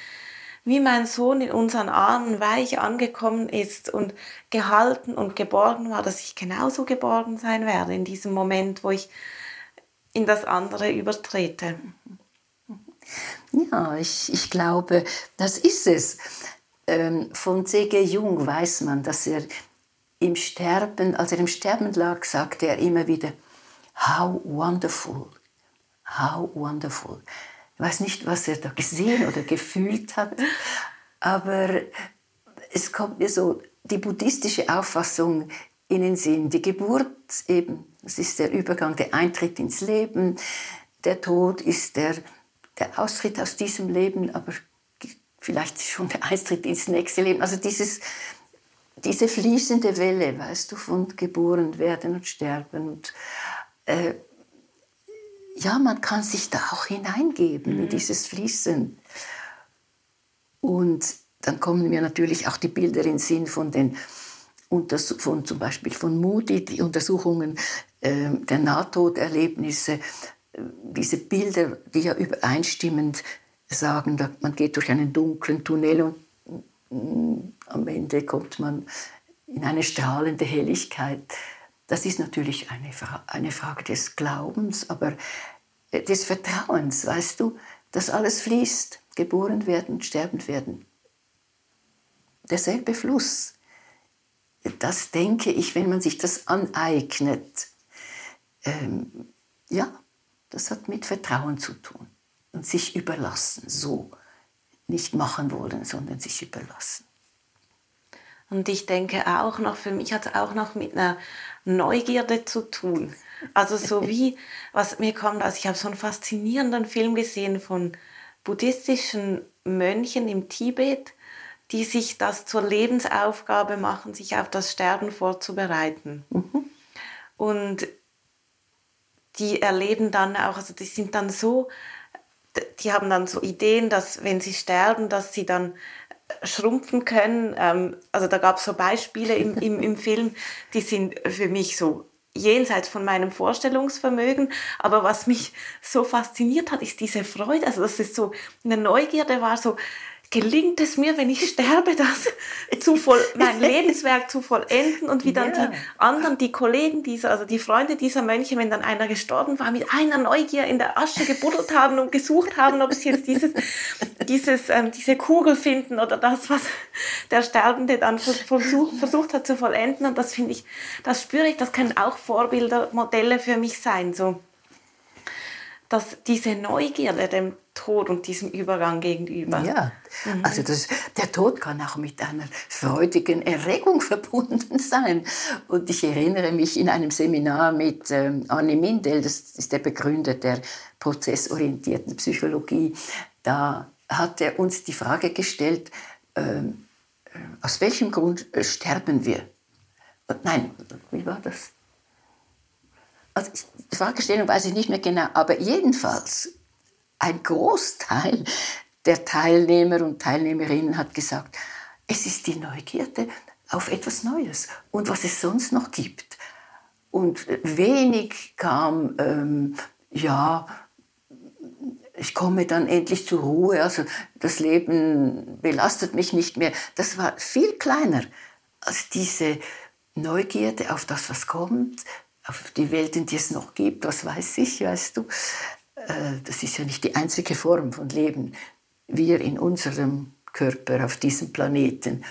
wie mein Sohn in unseren Armen weich angekommen ist und gehalten und geborgen war, dass ich genauso geborgen sein werde in diesem Moment, wo ich in das andere übertrete. Ja, ich, ich glaube, das ist es. Ähm, von C.G. Jung weiß man, dass er im Sterben, als er im Sterben lag, sagte er immer wieder, How wonderful, how wonderful. Ich weiß nicht, was er da gesehen oder gefühlt hat, aber es kommt mir so die buddhistische Auffassung in den Sinn. Die Geburt eben, das ist der Übergang, der Eintritt ins Leben. Der Tod ist der, der Austritt aus diesem Leben, aber vielleicht schon der Eintritt ins nächste Leben. Also dieses, diese fließende Welle, weißt du, von geboren werden und sterben. Und, äh, ja, man kann sich da auch hineingeben mhm. in dieses Fließen. Und dann kommen mir natürlich auch die Bilder in den Sinn von den von zum Beispiel von Moody, die Untersuchungen äh, der Nahtoderlebnisse, diese Bilder, die ja übereinstimmend sagen, man geht durch einen dunklen Tunnel und mm, am Ende kommt man in eine strahlende Helligkeit. Das ist natürlich eine, Fra eine Frage des Glaubens, aber äh, des Vertrauens, weißt du, dass alles fließt, geboren werden, sterben werden. Derselbe Fluss. Das denke ich, wenn man sich das aneignet, ähm, ja, das hat mit Vertrauen zu tun und sich überlassen, so nicht machen wollen, sondern sich überlassen. Und ich denke auch noch, für mich hat es auch noch mit einer Neugierde zu tun. Also so wie, was mir kommt, also ich habe so einen faszinierenden Film gesehen von buddhistischen Mönchen im Tibet, die sich das zur Lebensaufgabe machen, sich auf das Sterben vorzubereiten. Mhm. Und die erleben dann auch, also die sind dann so, die haben dann so Ideen, dass wenn sie sterben, dass sie dann schrumpfen können. Ähm, also da gab es so Beispiele im, im, im Film, die sind für mich so jenseits von meinem Vorstellungsvermögen. Aber was mich so fasziniert hat, ist diese Freude. Also dass es so eine Neugierde war, so gelingt es mir, wenn ich sterbe, das zu voll, mein Lebenswerk zu vollenden und wie dann yeah. die anderen, die Kollegen dieser, also die Freunde dieser Mönche, wenn dann einer gestorben war, mit einer Neugier in der Asche gebuddelt haben und gesucht haben, ob sie jetzt dieses, dieses, ähm, diese Kugel finden oder das, was der Sterbende dann versucht, versucht hat zu vollenden. Und das finde ich, das spüre ich, das können auch Vorbilder, Modelle für mich sein, so dass diese Neugierde dem Tod und diesem Übergang gegenüber. Ja, mhm. also das, der Tod kann auch mit einer freudigen Erregung verbunden sein. Und ich erinnere mich in einem Seminar mit ähm, Anne Mindel, das ist der Begründer der prozessorientierten Psychologie, da hat er uns die Frage gestellt, ähm, äh, aus welchem Grund äh, sterben wir? Und nein, wie war das? also die Fragestellung weiß ich nicht mehr genau, aber jedenfalls ein Großteil der Teilnehmer und Teilnehmerinnen hat gesagt, es ist die Neugierde auf etwas Neues und was es sonst noch gibt. Und wenig kam, ähm, ja, ich komme dann endlich zur Ruhe, also das Leben belastet mich nicht mehr. Das war viel kleiner als diese Neugierde auf das, was kommt, auf die Welten, die es noch gibt, was weiß ich, weißt du. Äh, das ist ja nicht die einzige Form von Leben. Wir in unserem Körper auf diesem Planeten.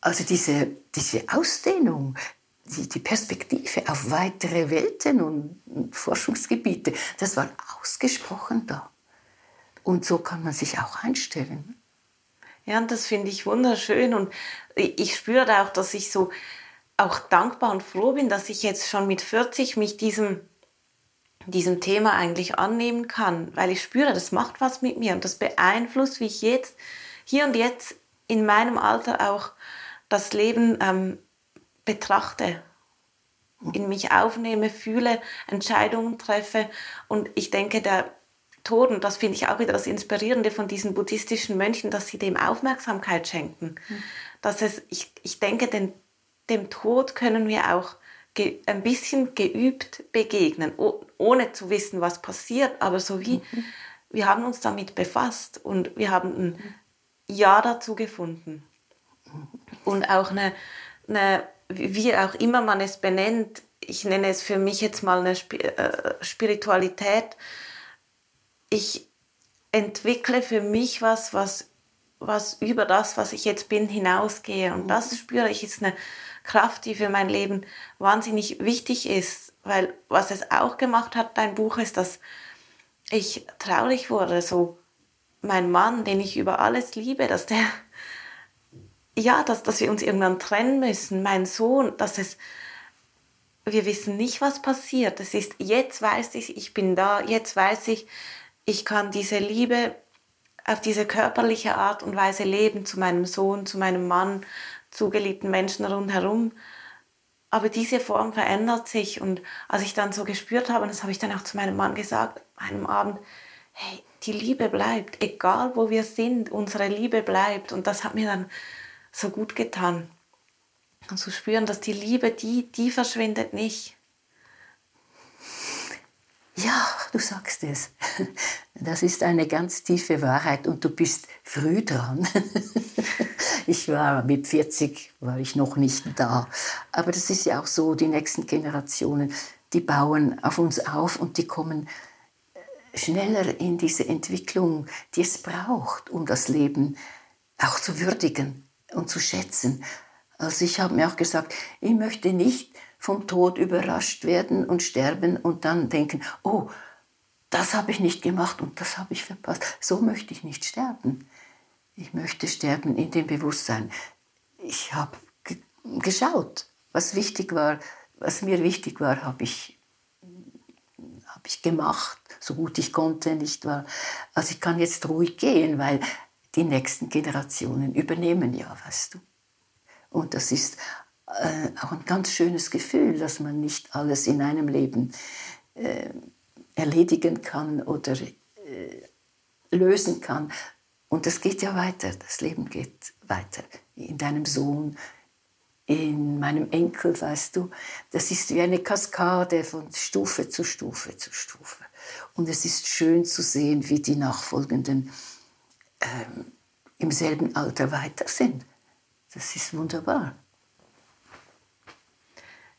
Also diese, diese Ausdehnung, die, die Perspektive auf weitere Welten und, Forschungsgebiete, das war ausgesprochen da. Und so kann man sich auch einstellen. Ja, und das finde ich wunderschön. Und ich spüre auch, dass ich so auch dankbar und froh bin, dass ich jetzt schon mit 40 mich diesem, diesem Thema eigentlich annehmen kann, weil ich spüre, das macht was mit mir und das beeinflusst, wie ich jetzt, hier und jetzt in meinem Alter auch das Leben ähm, betrachte, in mich aufnehme, fühle, Entscheidungen treffe und ich denke, der Tod, und das finde ich auch wieder das Inspirierende von diesen buddhistischen Mönchen, dass sie dem Aufmerksamkeit schenken. Mhm. Dass es, ich, ich denke, den dem Tod können wir auch ein bisschen geübt begegnen, ohne zu wissen, was passiert, aber so wie mhm. wir haben uns damit befasst und wir haben ein Ja dazu gefunden. Und auch eine, eine, wie auch immer man es benennt, ich nenne es für mich jetzt mal eine äh, Spiritualität. Ich entwickle für mich was, was, was über das, was ich jetzt bin, hinausgehe. Und das mhm. spüre ich ist eine Kraft, die für mein Leben wahnsinnig wichtig ist. Weil was es auch gemacht hat, dein Buch, ist, dass ich traurig wurde. So mein Mann, den ich über alles liebe, dass der, ja, dass, dass wir uns irgendwann trennen müssen. Mein Sohn, dass es, wir wissen nicht, was passiert. Es ist, jetzt weiß ich, ich bin da, jetzt weiß ich, ich kann diese Liebe auf diese körperliche Art und Weise leben zu meinem Sohn, zu meinem Mann, zu geliebten Menschen rundherum. Aber diese Form verändert sich. Und als ich dann so gespürt habe, und das habe ich dann auch zu meinem Mann gesagt, einem Abend, hey, die Liebe bleibt, egal wo wir sind, unsere Liebe bleibt. Und das hat mir dann so gut getan. Und zu spüren, dass die Liebe, die, die verschwindet nicht. Ja, du sagst es. Das ist eine ganz tiefe Wahrheit und du bist früh dran. Ich war mit 40, war ich noch nicht da. Aber das ist ja auch so, die nächsten Generationen, die bauen auf uns auf und die kommen äh, schneller in diese Entwicklung, die es braucht, um das Leben auch zu würdigen und zu schätzen. Also ich habe mir auch gesagt, ich möchte nicht vom Tod überrascht werden und sterben und dann denken, oh, das habe ich nicht gemacht und das habe ich verpasst. So möchte ich nicht sterben. Ich möchte sterben in dem Bewusstsein. Ich habe geschaut, was wichtig war, was mir wichtig war, habe ich, hab ich gemacht, so gut ich konnte, nicht wahr? Also ich kann jetzt ruhig gehen, weil die nächsten Generationen übernehmen ja, weißt du. Und das ist äh, auch ein ganz schönes Gefühl, dass man nicht alles in einem Leben äh, erledigen kann oder äh, lösen kann. Und das geht ja weiter, das Leben geht weiter. In deinem Sohn, in meinem Enkel, weißt du, das ist wie eine Kaskade von Stufe zu Stufe zu Stufe. Und es ist schön zu sehen, wie die Nachfolgenden ähm, im selben Alter weiter sind. Das ist wunderbar.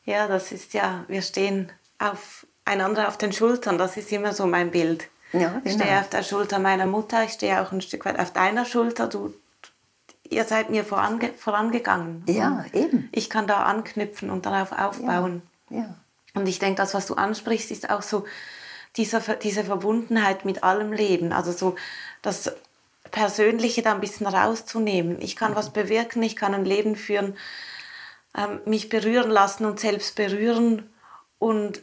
Ja, das ist ja, wir stehen auf einander auf den Schultern, das ist immer so mein Bild. Ja, genau. Ich stehe auf der Schulter meiner Mutter, ich stehe auch ein Stück weit auf deiner Schulter. Du, ihr seid mir vorange vorangegangen. Ja, eben. Ich kann da anknüpfen und darauf aufbauen. Ja, ja. Und ich denke, das, was du ansprichst, ist auch so dieser, diese Verbundenheit mit allem Leben. Also so das Persönliche da ein bisschen rauszunehmen. Ich kann mhm. was bewirken, ich kann ein Leben führen, ähm, mich berühren lassen und selbst berühren. Und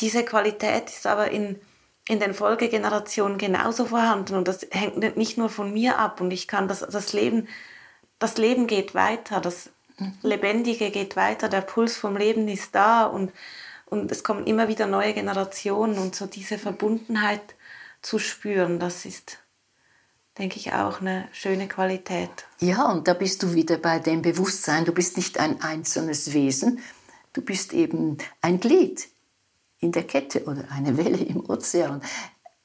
diese Qualität ist aber in in den Folgegenerationen genauso vorhanden und das hängt nicht nur von mir ab und ich kann das, das Leben, das Leben geht weiter, das mhm. Lebendige geht weiter, der Puls vom Leben ist da und, und es kommen immer wieder neue Generationen und so diese Verbundenheit zu spüren, das ist, denke ich, auch eine schöne Qualität. Ja, und da bist du wieder bei dem Bewusstsein, du bist nicht ein einzelnes Wesen, du bist eben ein Glied in der Kette oder eine Welle im Ozean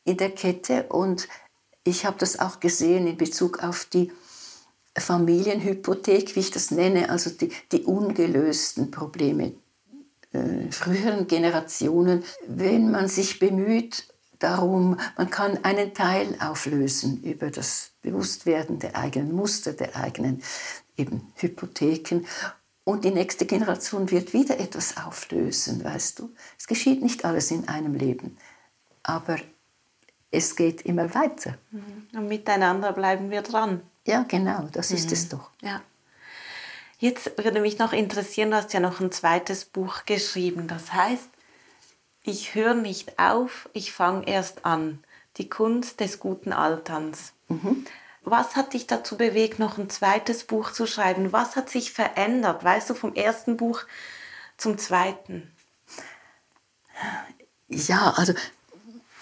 in der Kette. Und ich habe das auch gesehen in Bezug auf die Familienhypothek, wie ich das nenne, also die, die ungelösten Probleme äh, früheren Generationen. Wenn man sich bemüht darum, man kann einen Teil auflösen über das Bewusstwerden der eigenen Muster, der eigenen eben Hypotheken und die nächste Generation wird wieder etwas auflösen, weißt du. Es geschieht nicht alles in einem Leben, aber es geht immer weiter. Mhm. Und miteinander bleiben wir dran. Ja, genau, das ist mhm. es doch. Ja. Jetzt würde mich noch interessieren, du hast ja noch ein zweites Buch geschrieben. Das heißt, ich höre nicht auf, ich fange erst an. Die Kunst des guten Alterns. Mhm. Was hat dich dazu bewegt, noch ein zweites Buch zu schreiben? Was hat sich verändert, weißt du, vom ersten Buch zum zweiten? Ja, also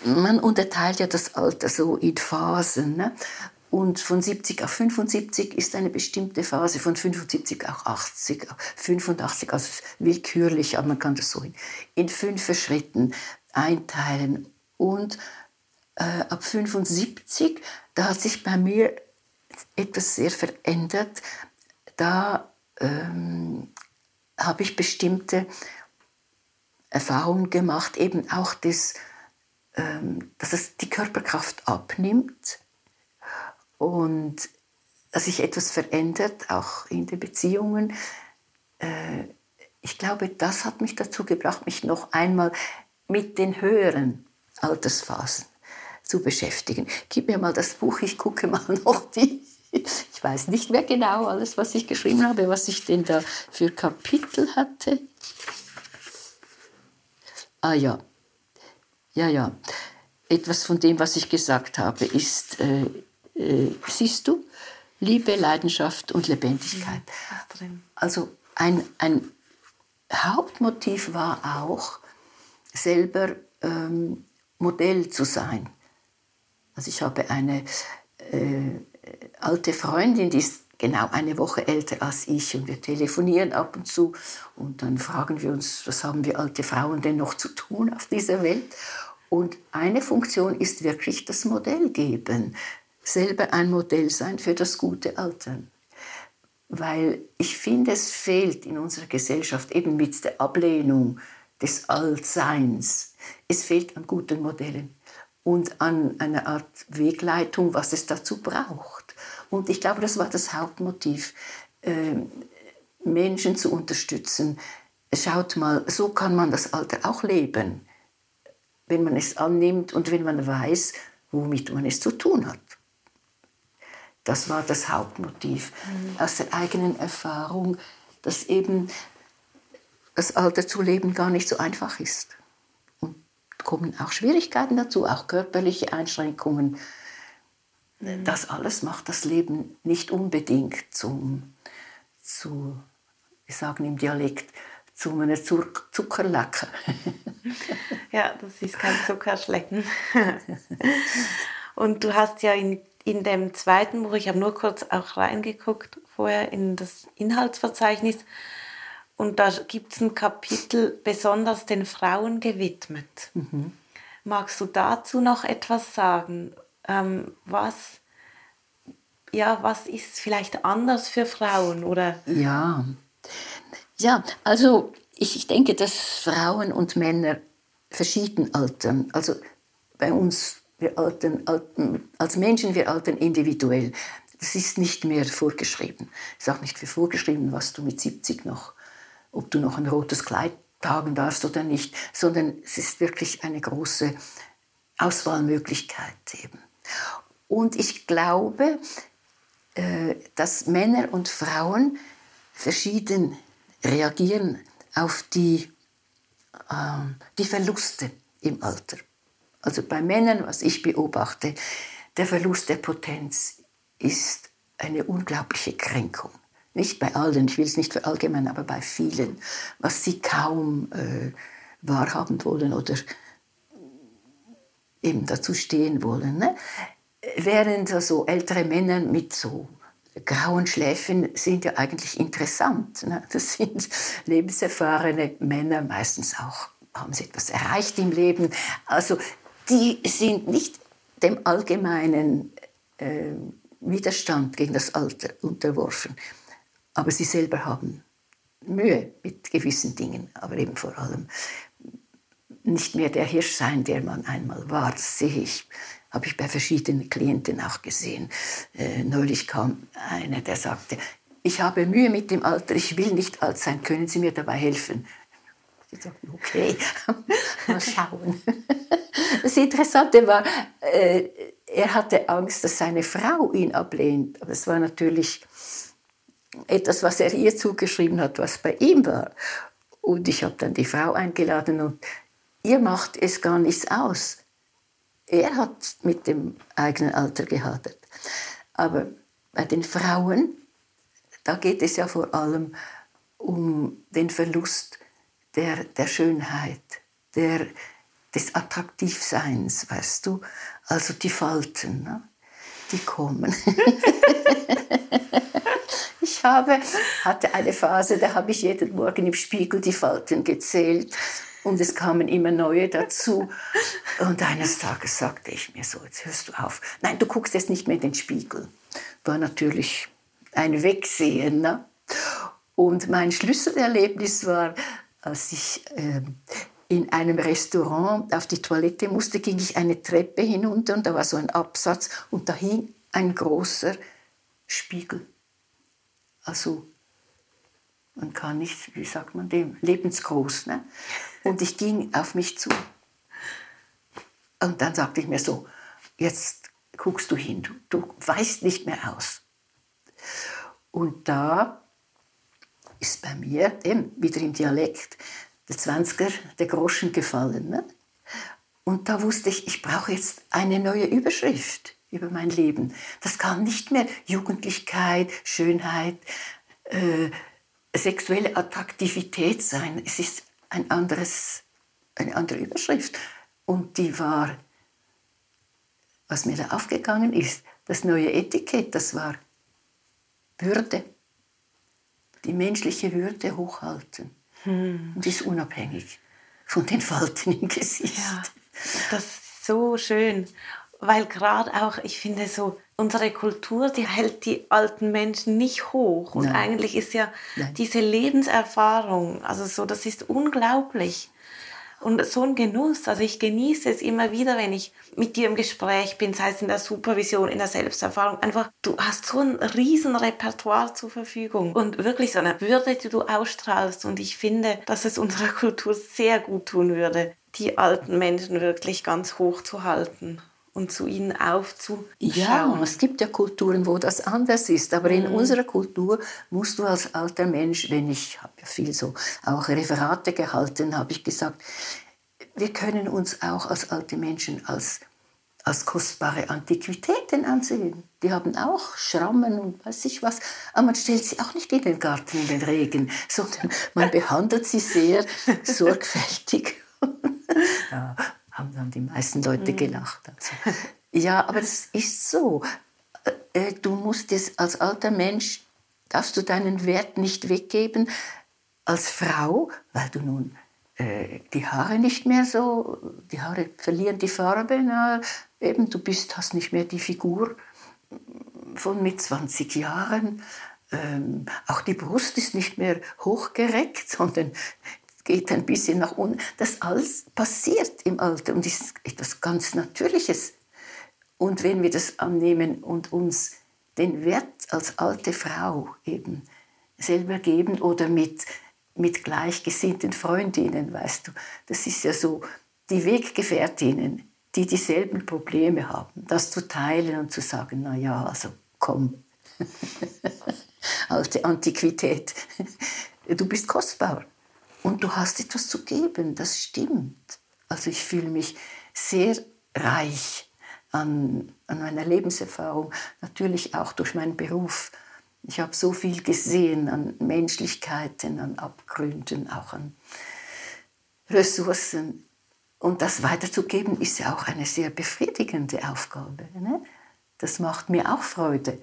man unterteilt ja das Alter so in Phasen. Ne? Und von 70 auf 75 ist eine bestimmte Phase, von 75 auf 80, 85, also willkürlich, aber man kann das so in, in fünf Schritten einteilen. Und äh, ab 75 da hat sich bei mir etwas sehr verändert. Da ähm, habe ich bestimmte Erfahrungen gemacht, eben auch das, ähm, dass es die Körperkraft abnimmt und dass sich etwas verändert, auch in den Beziehungen. Äh, ich glaube, das hat mich dazu gebracht, mich noch einmal mit den höheren Altersphasen zu beschäftigen. Gib mir mal das Buch, ich gucke mal noch die. Ich weiß nicht mehr genau alles, was ich geschrieben habe, was ich denn da für Kapitel hatte. Ah ja, ja, ja. Etwas von dem, was ich gesagt habe, ist, äh, äh, siehst du, Liebe, Leidenschaft und Lebendigkeit. Also ein, ein Hauptmotiv war auch, selber ähm, Modell zu sein. Also ich habe eine äh, alte Freundin, die ist genau eine Woche älter als ich und wir telefonieren ab und zu und dann fragen wir uns, was haben wir alte Frauen denn noch zu tun auf dieser Welt? Und eine Funktion ist wirklich das Modell geben, selber ein Modell sein für das gute Altern. Weil ich finde, es fehlt in unserer Gesellschaft eben mit der Ablehnung des Altseins. Es fehlt an guten Modellen und an einer Art Wegleitung, was es dazu braucht. Und ich glaube, das war das Hauptmotiv, äh, Menschen zu unterstützen. Schaut mal, so kann man das Alter auch leben. wenn man es annimmt und wenn man weiß, womit man es zu tun hat. Das war das Hauptmotiv mhm. aus der eigenen Erfahrung, dass eben das Alter zu leben gar nicht so einfach ist. Und kommen auch Schwierigkeiten dazu, auch körperliche Einschränkungen. Mhm. Das alles macht das Leben nicht unbedingt zum, zu, wir sagen im Dialekt, zu einem Zuckerlecker. ja, das ist kein Zuckerschlecken. Und du hast ja in, in dem zweiten Buch, ich habe nur kurz auch reingeguckt vorher in das Inhaltsverzeichnis, und da gibt es ein Kapitel besonders den Frauen gewidmet. Mhm. Magst du dazu noch etwas sagen? Ähm, was, ja, was ist vielleicht anders für Frauen? Oder? Ja. ja, also ich denke, dass Frauen und Männer verschieden altern. Also bei uns, wir altern, altern als Menschen, wir altern individuell. Das ist nicht mehr vorgeschrieben. Es ist auch nicht vorgeschrieben, was du mit 70 noch ob du noch ein rotes Kleid tragen darfst oder nicht, sondern es ist wirklich eine große Auswahlmöglichkeit eben. Und ich glaube, äh, dass Männer und Frauen verschieden reagieren auf die, ähm, die Verluste im Alter. Also bei Männern, was ich beobachte, der Verlust der Potenz ist eine unglaubliche Kränkung nicht bei allen, ich will es nicht verallgemeinern, aber bei vielen, was sie kaum äh, wahrhaben wollen oder eben dazu stehen wollen. Ne? Während also ältere Männer mit so grauen Schläfen sind ja eigentlich interessant. Ne? Das sind lebenserfahrene Männer, meistens auch haben sie etwas erreicht im Leben. Also die sind nicht dem allgemeinen äh, Widerstand gegen das Alter unterworfen. Aber sie selber haben Mühe mit gewissen Dingen, aber eben vor allem nicht mehr der Hirsch sein, der man einmal war. Das sehe ich, habe ich bei verschiedenen Klienten auch gesehen. Äh, neulich kam einer, der sagte, ich habe Mühe mit dem Alter, ich will nicht alt sein, können Sie mir dabei helfen? Ich sagte, okay, mal schauen. Das Interessante war, äh, er hatte Angst, dass seine Frau ihn ablehnt. Aber es war natürlich etwas, was er ihr zugeschrieben hat, was bei ihm war. Und ich habe dann die Frau eingeladen und ihr macht es gar nichts aus. Er hat mit dem eigenen Alter gehadert. Aber bei den Frauen, da geht es ja vor allem um den Verlust der, der Schönheit, der, des Attraktivseins, weißt du? Also die Falten, ne? die kommen. ich habe, hatte eine Phase, da habe ich jeden Morgen im Spiegel die Falten gezählt und es kamen immer neue dazu. Und eines Tages sagte ich mir so, jetzt hörst du auf. Nein, du guckst jetzt nicht mehr in den Spiegel. War natürlich ein Wegsehen. Ne? Und mein Schlüsselerlebnis war, als ich äh, in einem Restaurant auf die Toilette musste, ging ich eine Treppe hinunter und da war so ein Absatz und da hing ein großer Spiegel. Also man kann nicht, wie sagt man dem, lebensgroß. Ne? Und ich ging auf mich zu. Und dann sagte ich mir so, jetzt guckst du hin, du, du weißt nicht mehr aus. Und da ist bei mir, eben wieder im Dialekt, der Zwanziger, der Groschen gefallen. Ne? Und da wusste ich, ich brauche jetzt eine neue Überschrift über mein Leben. Das kann nicht mehr Jugendlichkeit, Schönheit, äh, sexuelle Attraktivität sein. Es ist ein anderes, eine andere Überschrift. Und die war, was mir da aufgegangen ist, das neue Etikett, das war Würde. Die menschliche Würde hochhalten. Hm. Und ist unabhängig von den Falten im Gesicht. Ja, das ist so schön weil gerade auch, ich finde so, unsere Kultur, die hält die alten Menschen nicht hoch. Und Nein. eigentlich ist ja Nein. diese Lebenserfahrung, also so, das ist unglaublich. Und so ein Genuss, also ich genieße es immer wieder, wenn ich mit dir im Gespräch bin, sei es in der Supervision, in der Selbsterfahrung. Einfach, du hast so ein riesen Repertoire zur Verfügung und wirklich so eine Würde, die du ausstrahlst. Und ich finde, dass es unserer Kultur sehr gut tun würde, die alten Menschen wirklich ganz hoch zu halten und zu ihnen aufzuschauen. Ja, es gibt ja Kulturen, wo das anders ist, aber in mhm. unserer Kultur musst du als alter Mensch, wenn ich habe ja viel so auch Referate gehalten, habe ich gesagt, wir können uns auch als alte Menschen als als kostbare Antiquitäten ansehen. Die haben auch Schrammen und weiß ich was, aber man stellt sie auch nicht in den Garten in den Regen, sondern man behandelt sie sehr sorgfältig. ja, haben dann die meisten Leute mhm. gelacht. Also. Ja, aber es ist so. Äh, äh, du musst es als alter Mensch, darfst du deinen Wert nicht weggeben als Frau, weil du nun äh, die Haare nicht mehr so, die Haare verlieren die Farbe, na, eben du bist, hast nicht mehr die Figur von mit 20 Jahren. Ähm, auch die Brust ist nicht mehr hochgereckt, sondern geht ein bisschen nach unten. Das alles passiert im Alter und ist etwas ganz Natürliches. Und wenn wir das annehmen und uns den Wert als alte Frau eben selber geben oder mit, mit gleichgesinnten Freundinnen, weißt du, das ist ja so, die Weggefährtinnen, die dieselben Probleme haben, das zu teilen und zu sagen, na ja, also komm, alte Antiquität, du bist kostbar. Und du hast etwas zu geben, das stimmt. Also ich fühle mich sehr reich an, an meiner Lebenserfahrung, natürlich auch durch meinen Beruf. Ich habe so viel gesehen an Menschlichkeiten, an Abgründen, auch an Ressourcen. Und das weiterzugeben ist ja auch eine sehr befriedigende Aufgabe. Ne? Das macht mir auch Freude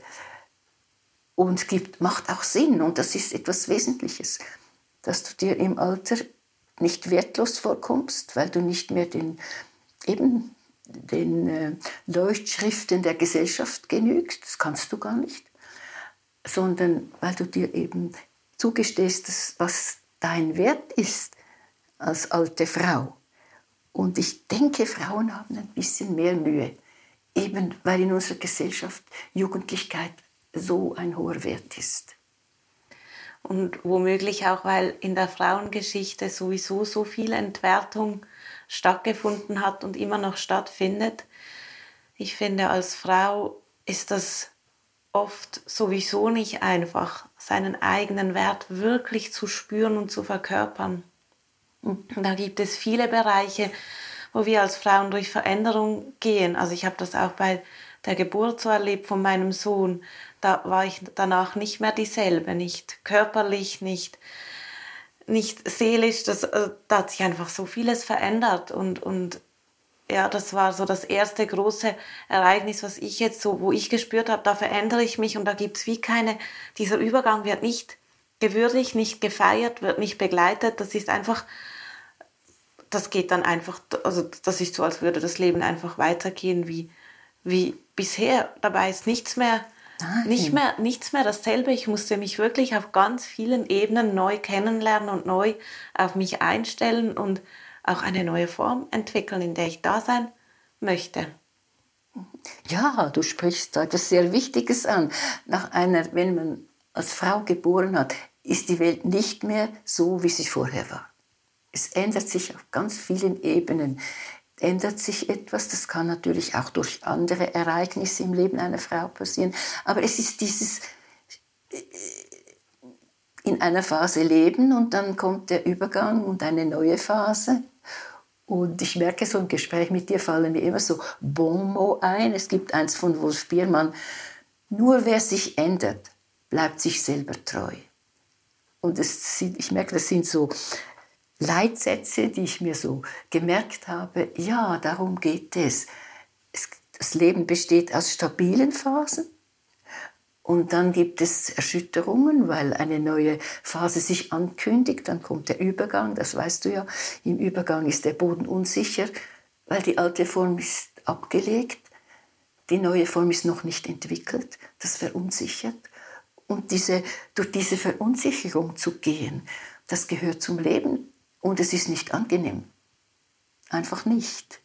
und gibt, macht auch Sinn. Und das ist etwas Wesentliches dass du dir im Alter nicht wertlos vorkommst, weil du nicht mehr den, eben den äh, Leuchtschriften der Gesellschaft genügst, das kannst du gar nicht, sondern weil du dir eben zugestehst, dass, was dein Wert ist als alte Frau. Und ich denke, Frauen haben ein bisschen mehr Mühe, eben weil in unserer Gesellschaft Jugendlichkeit so ein hoher Wert ist und womöglich auch, weil in der Frauengeschichte sowieso so viel Entwertung stattgefunden hat und immer noch stattfindet. Ich finde, als Frau ist das oft sowieso nicht einfach, seinen eigenen Wert wirklich zu spüren und zu verkörpern. Und da gibt es viele Bereiche, wo wir als Frauen durch Veränderung gehen. Also ich habe das auch bei der Geburt so erlebt von meinem Sohn, da war ich danach nicht mehr dieselbe, nicht körperlich, nicht, nicht seelisch. Das, äh, da hat sich einfach so vieles verändert und, und ja, das war so das erste große Ereignis, was ich jetzt so, wo ich gespürt habe, da verändere ich mich und da gibt es wie keine, dieser Übergang wird nicht gewürdigt, nicht gefeiert, wird nicht begleitet. Das ist einfach, das geht dann einfach, also das ist so, als würde das Leben einfach weitergehen wie, wie bisher. Dabei ist nichts mehr nicht mehr, nichts mehr dasselbe. Ich musste mich wirklich auf ganz vielen Ebenen neu kennenlernen und neu auf mich einstellen und auch eine neue Form entwickeln, in der ich da sein möchte. Ja, du sprichst da etwas sehr Wichtiges an. Nach einer, wenn man als Frau geboren hat, ist die Welt nicht mehr so, wie sie vorher war. Es ändert sich auf ganz vielen Ebenen ändert sich etwas. Das kann natürlich auch durch andere Ereignisse im Leben einer Frau passieren. Aber es ist dieses äh, in einer Phase leben und dann kommt der Übergang und eine neue Phase. Und ich merke, so im Gespräch mit dir fallen mir immer so Bon mot ein. Es gibt eins von Wolf Biermann. Nur wer sich ändert, bleibt sich selber treu. Und es, ich merke, das sind so Leitsätze, die ich mir so gemerkt habe, ja, darum geht es. das Leben besteht aus stabilen Phasen und dann gibt es Erschütterungen, weil eine neue Phase sich ankündigt, dann kommt der Übergang, das weißt du ja, im Übergang ist der Boden unsicher, weil die alte Form ist abgelegt, die neue Form ist noch nicht entwickelt, das verunsichert. Und diese, durch diese Verunsicherung zu gehen, das gehört zum Leben und es ist nicht angenehm. Einfach nicht.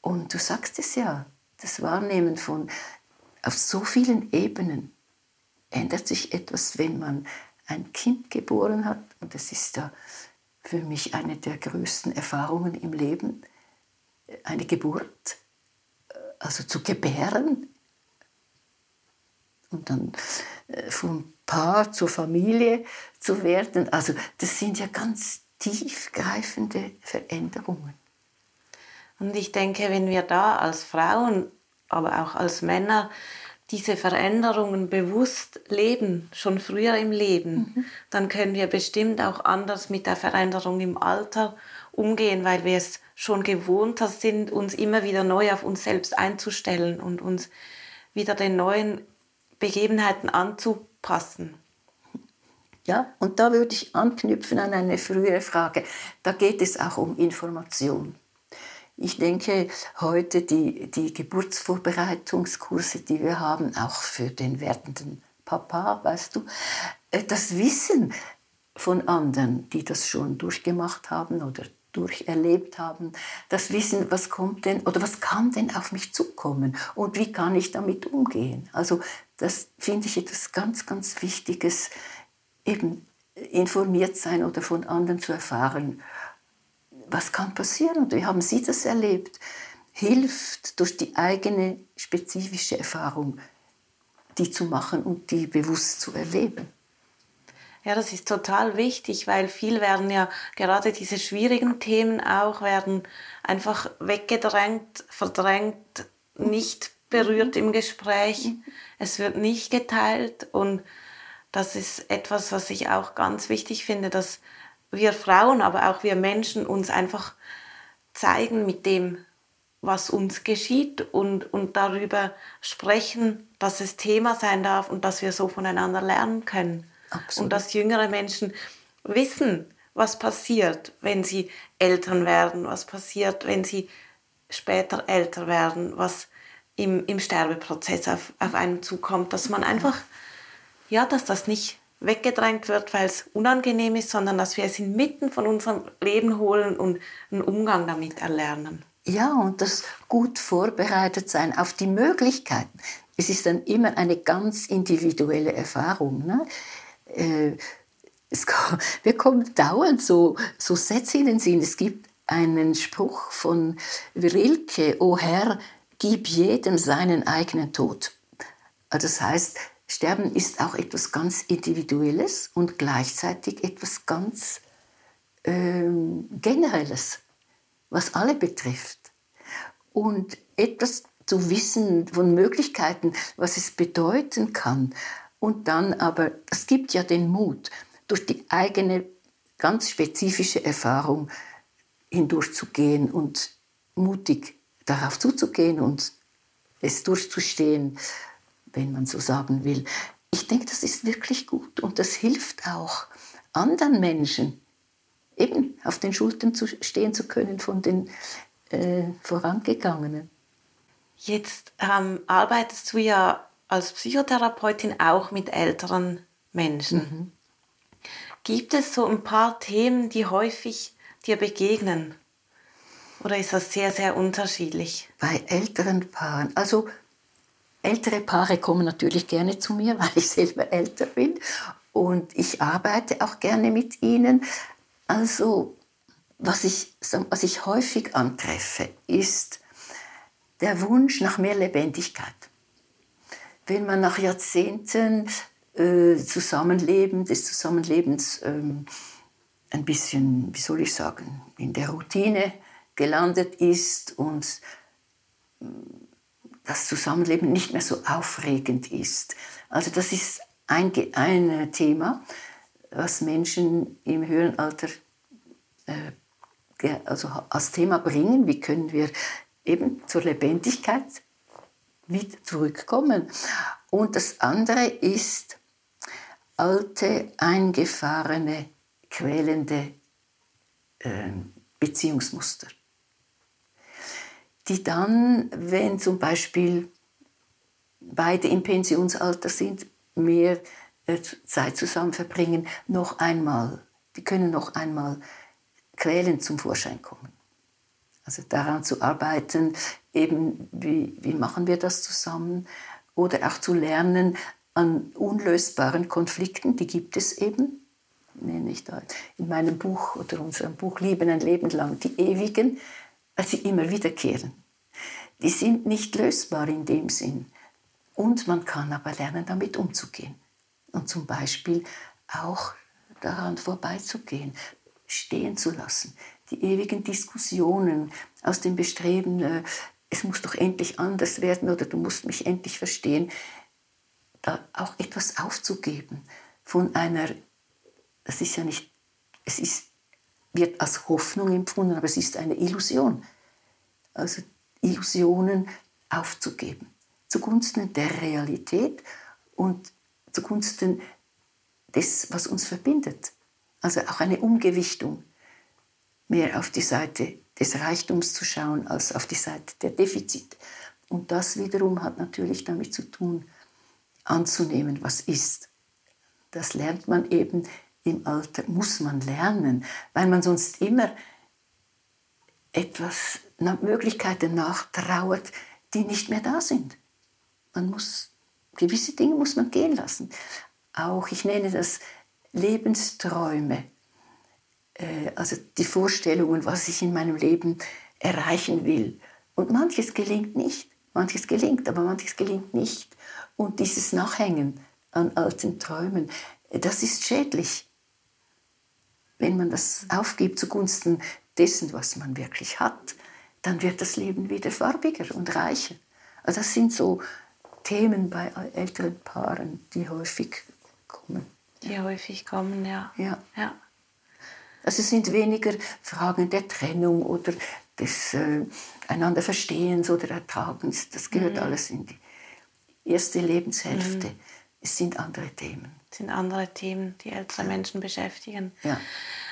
Und du sagst es ja, das Wahrnehmen von auf so vielen Ebenen ändert sich etwas, wenn man ein Kind geboren hat. Und das ist ja für mich eine der größten Erfahrungen im Leben, eine Geburt, äh, also zu gebären und dann äh, vom Paar zur Familie zu werden. Also das sind ja ganz tiefgreifende Veränderungen. Und ich denke, wenn wir da als Frauen, aber auch als Männer diese Veränderungen bewusst leben, schon früher im Leben, mhm. dann können wir bestimmt auch anders mit der Veränderung im Alter umgehen, weil wir es schon gewohnt sind, uns immer wieder neu auf uns selbst einzustellen und uns wieder den neuen Begebenheiten anzupassen. Ja, und da würde ich anknüpfen an eine frühere Frage. Da geht es auch um Information. Ich denke, heute die, die Geburtsvorbereitungskurse, die wir haben, auch für den werdenden Papa, weißt du, äh, das Wissen von anderen, die das schon durchgemacht haben oder durcherlebt haben, das Wissen, was kommt denn oder was kann denn auf mich zukommen und wie kann ich damit umgehen. Also das finde ich etwas ganz, ganz Wichtiges, eben informiert sein oder von anderen zu erfahren was kann passieren? Und wie haben Sie das erlebt? Hilft durch die eigene spezifische Erfahrung, die zu machen und die bewusst zu erleben. Ja, das ist total wichtig, weil viel werden ja gerade diese schwierigen Themen auch werden einfach weggedrängt, verdrängt, nicht berührt im Gespräch. Es wird nicht geteilt und das ist etwas, was ich auch ganz wichtig finde, dass wir Frauen, aber auch wir Menschen uns einfach zeigen mit dem, was uns geschieht und, und darüber sprechen, dass es Thema sein darf und dass wir so voneinander lernen können. Absolut. Und dass jüngere Menschen wissen, was passiert, wenn sie Eltern werden, was passiert, wenn sie später älter werden, was im, im Sterbeprozess auf, auf einen zukommt, dass man einfach, ja, dass das nicht weggedrängt wird, weil es unangenehm ist, sondern dass wir es inmitten von unserem Leben holen und einen Umgang damit erlernen. Ja, und das gut vorbereitet sein auf die Möglichkeiten. Es ist dann immer eine ganz individuelle Erfahrung. Ne? Äh, es, wir kommen dauernd so, so Sätze in den Sinn. Es gibt einen Spruch von Rilke, O Herr, gib jedem seinen eigenen Tod. Also das heißt, Sterben ist auch etwas ganz Individuelles und gleichzeitig etwas ganz ähm, Generelles, was alle betrifft. Und etwas zu wissen von Möglichkeiten, was es bedeuten kann. Und dann aber, es gibt ja den Mut, durch die eigene ganz spezifische Erfahrung hindurchzugehen und mutig darauf zuzugehen und es durchzustehen wenn man so sagen will. Ich denke, das ist wirklich gut und das hilft auch anderen Menschen, eben auf den Schultern zu stehen zu können von den äh, Vorangegangenen. Jetzt ähm, arbeitest du ja als Psychotherapeutin auch mit älteren Menschen. Mhm. Gibt es so ein paar Themen, die häufig dir begegnen? Oder ist das sehr, sehr unterschiedlich? Bei älteren Paaren, also Ältere Paare kommen natürlich gerne zu mir, weil ich selber älter bin und ich arbeite auch gerne mit ihnen. Also was ich, was ich häufig antreffe, ist der Wunsch nach mehr Lebendigkeit. Wenn man nach Jahrzehnten äh, Zusammenleben, des Zusammenlebens ähm, ein bisschen, wie soll ich sagen, in der Routine gelandet ist und das Zusammenleben nicht mehr so aufregend ist. Also das ist ein, ein Thema, was Menschen im höheren Alter äh, also als Thema bringen. Wie können wir eben zur Lebendigkeit wieder zurückkommen? Und das andere ist alte, eingefahrene, quälende äh, Beziehungsmuster die dann, wenn zum Beispiel beide im Pensionsalter sind, mehr äh, Zeit zusammen verbringen, noch einmal, die können noch einmal quälend zum Vorschein kommen. Also daran zu arbeiten, eben wie, wie machen wir das zusammen? Oder auch zu lernen an unlösbaren Konflikten, die gibt es eben, nenne ich da in meinem Buch oder unserem Buch Lieben ein Leben lang, die ewigen, weil sie immer wiederkehren. Die sind nicht lösbar in dem Sinn. Und man kann aber lernen, damit umzugehen. Und zum Beispiel auch daran vorbeizugehen, stehen zu lassen. Die ewigen Diskussionen aus dem Bestreben, äh, es muss doch endlich anders werden oder du musst mich endlich verstehen, da auch etwas aufzugeben von einer, das ist ja nicht, es ist, wird als Hoffnung empfunden, aber es ist eine Illusion. Also Illusionen aufzugeben, zugunsten der Realität und zugunsten des, was uns verbindet. Also auch eine Umgewichtung, mehr auf die Seite des Reichtums zu schauen als auf die Seite der Defizite. Und das wiederum hat natürlich damit zu tun, anzunehmen, was ist. Das lernt man eben im Alter, muss man lernen, weil man sonst immer etwas Möglichkeiten nachtrauert, die nicht mehr da sind. Man muss gewisse Dinge muss man gehen lassen. Auch ich nenne das Lebensträume, äh, also die Vorstellungen, was ich in meinem Leben erreichen will. Und manches gelingt nicht, manches gelingt, aber manches gelingt nicht. Und dieses Nachhängen an alten Träumen, das ist schädlich, wenn man das aufgibt zugunsten dessen, was man wirklich hat. Dann wird das Leben wieder farbiger und reicher. Also das sind so Themen bei älteren Paaren, die häufig kommen. Die häufig kommen, ja. Ja. ja. Also es sind weniger Fragen der Trennung oder des äh, einander Verstehens oder Ertragens. Das gehört mhm. alles in die erste Lebenshälfte. Mhm. Es sind andere Themen. Sind andere Themen, die ältere. Menschen beschäftigen. Ja.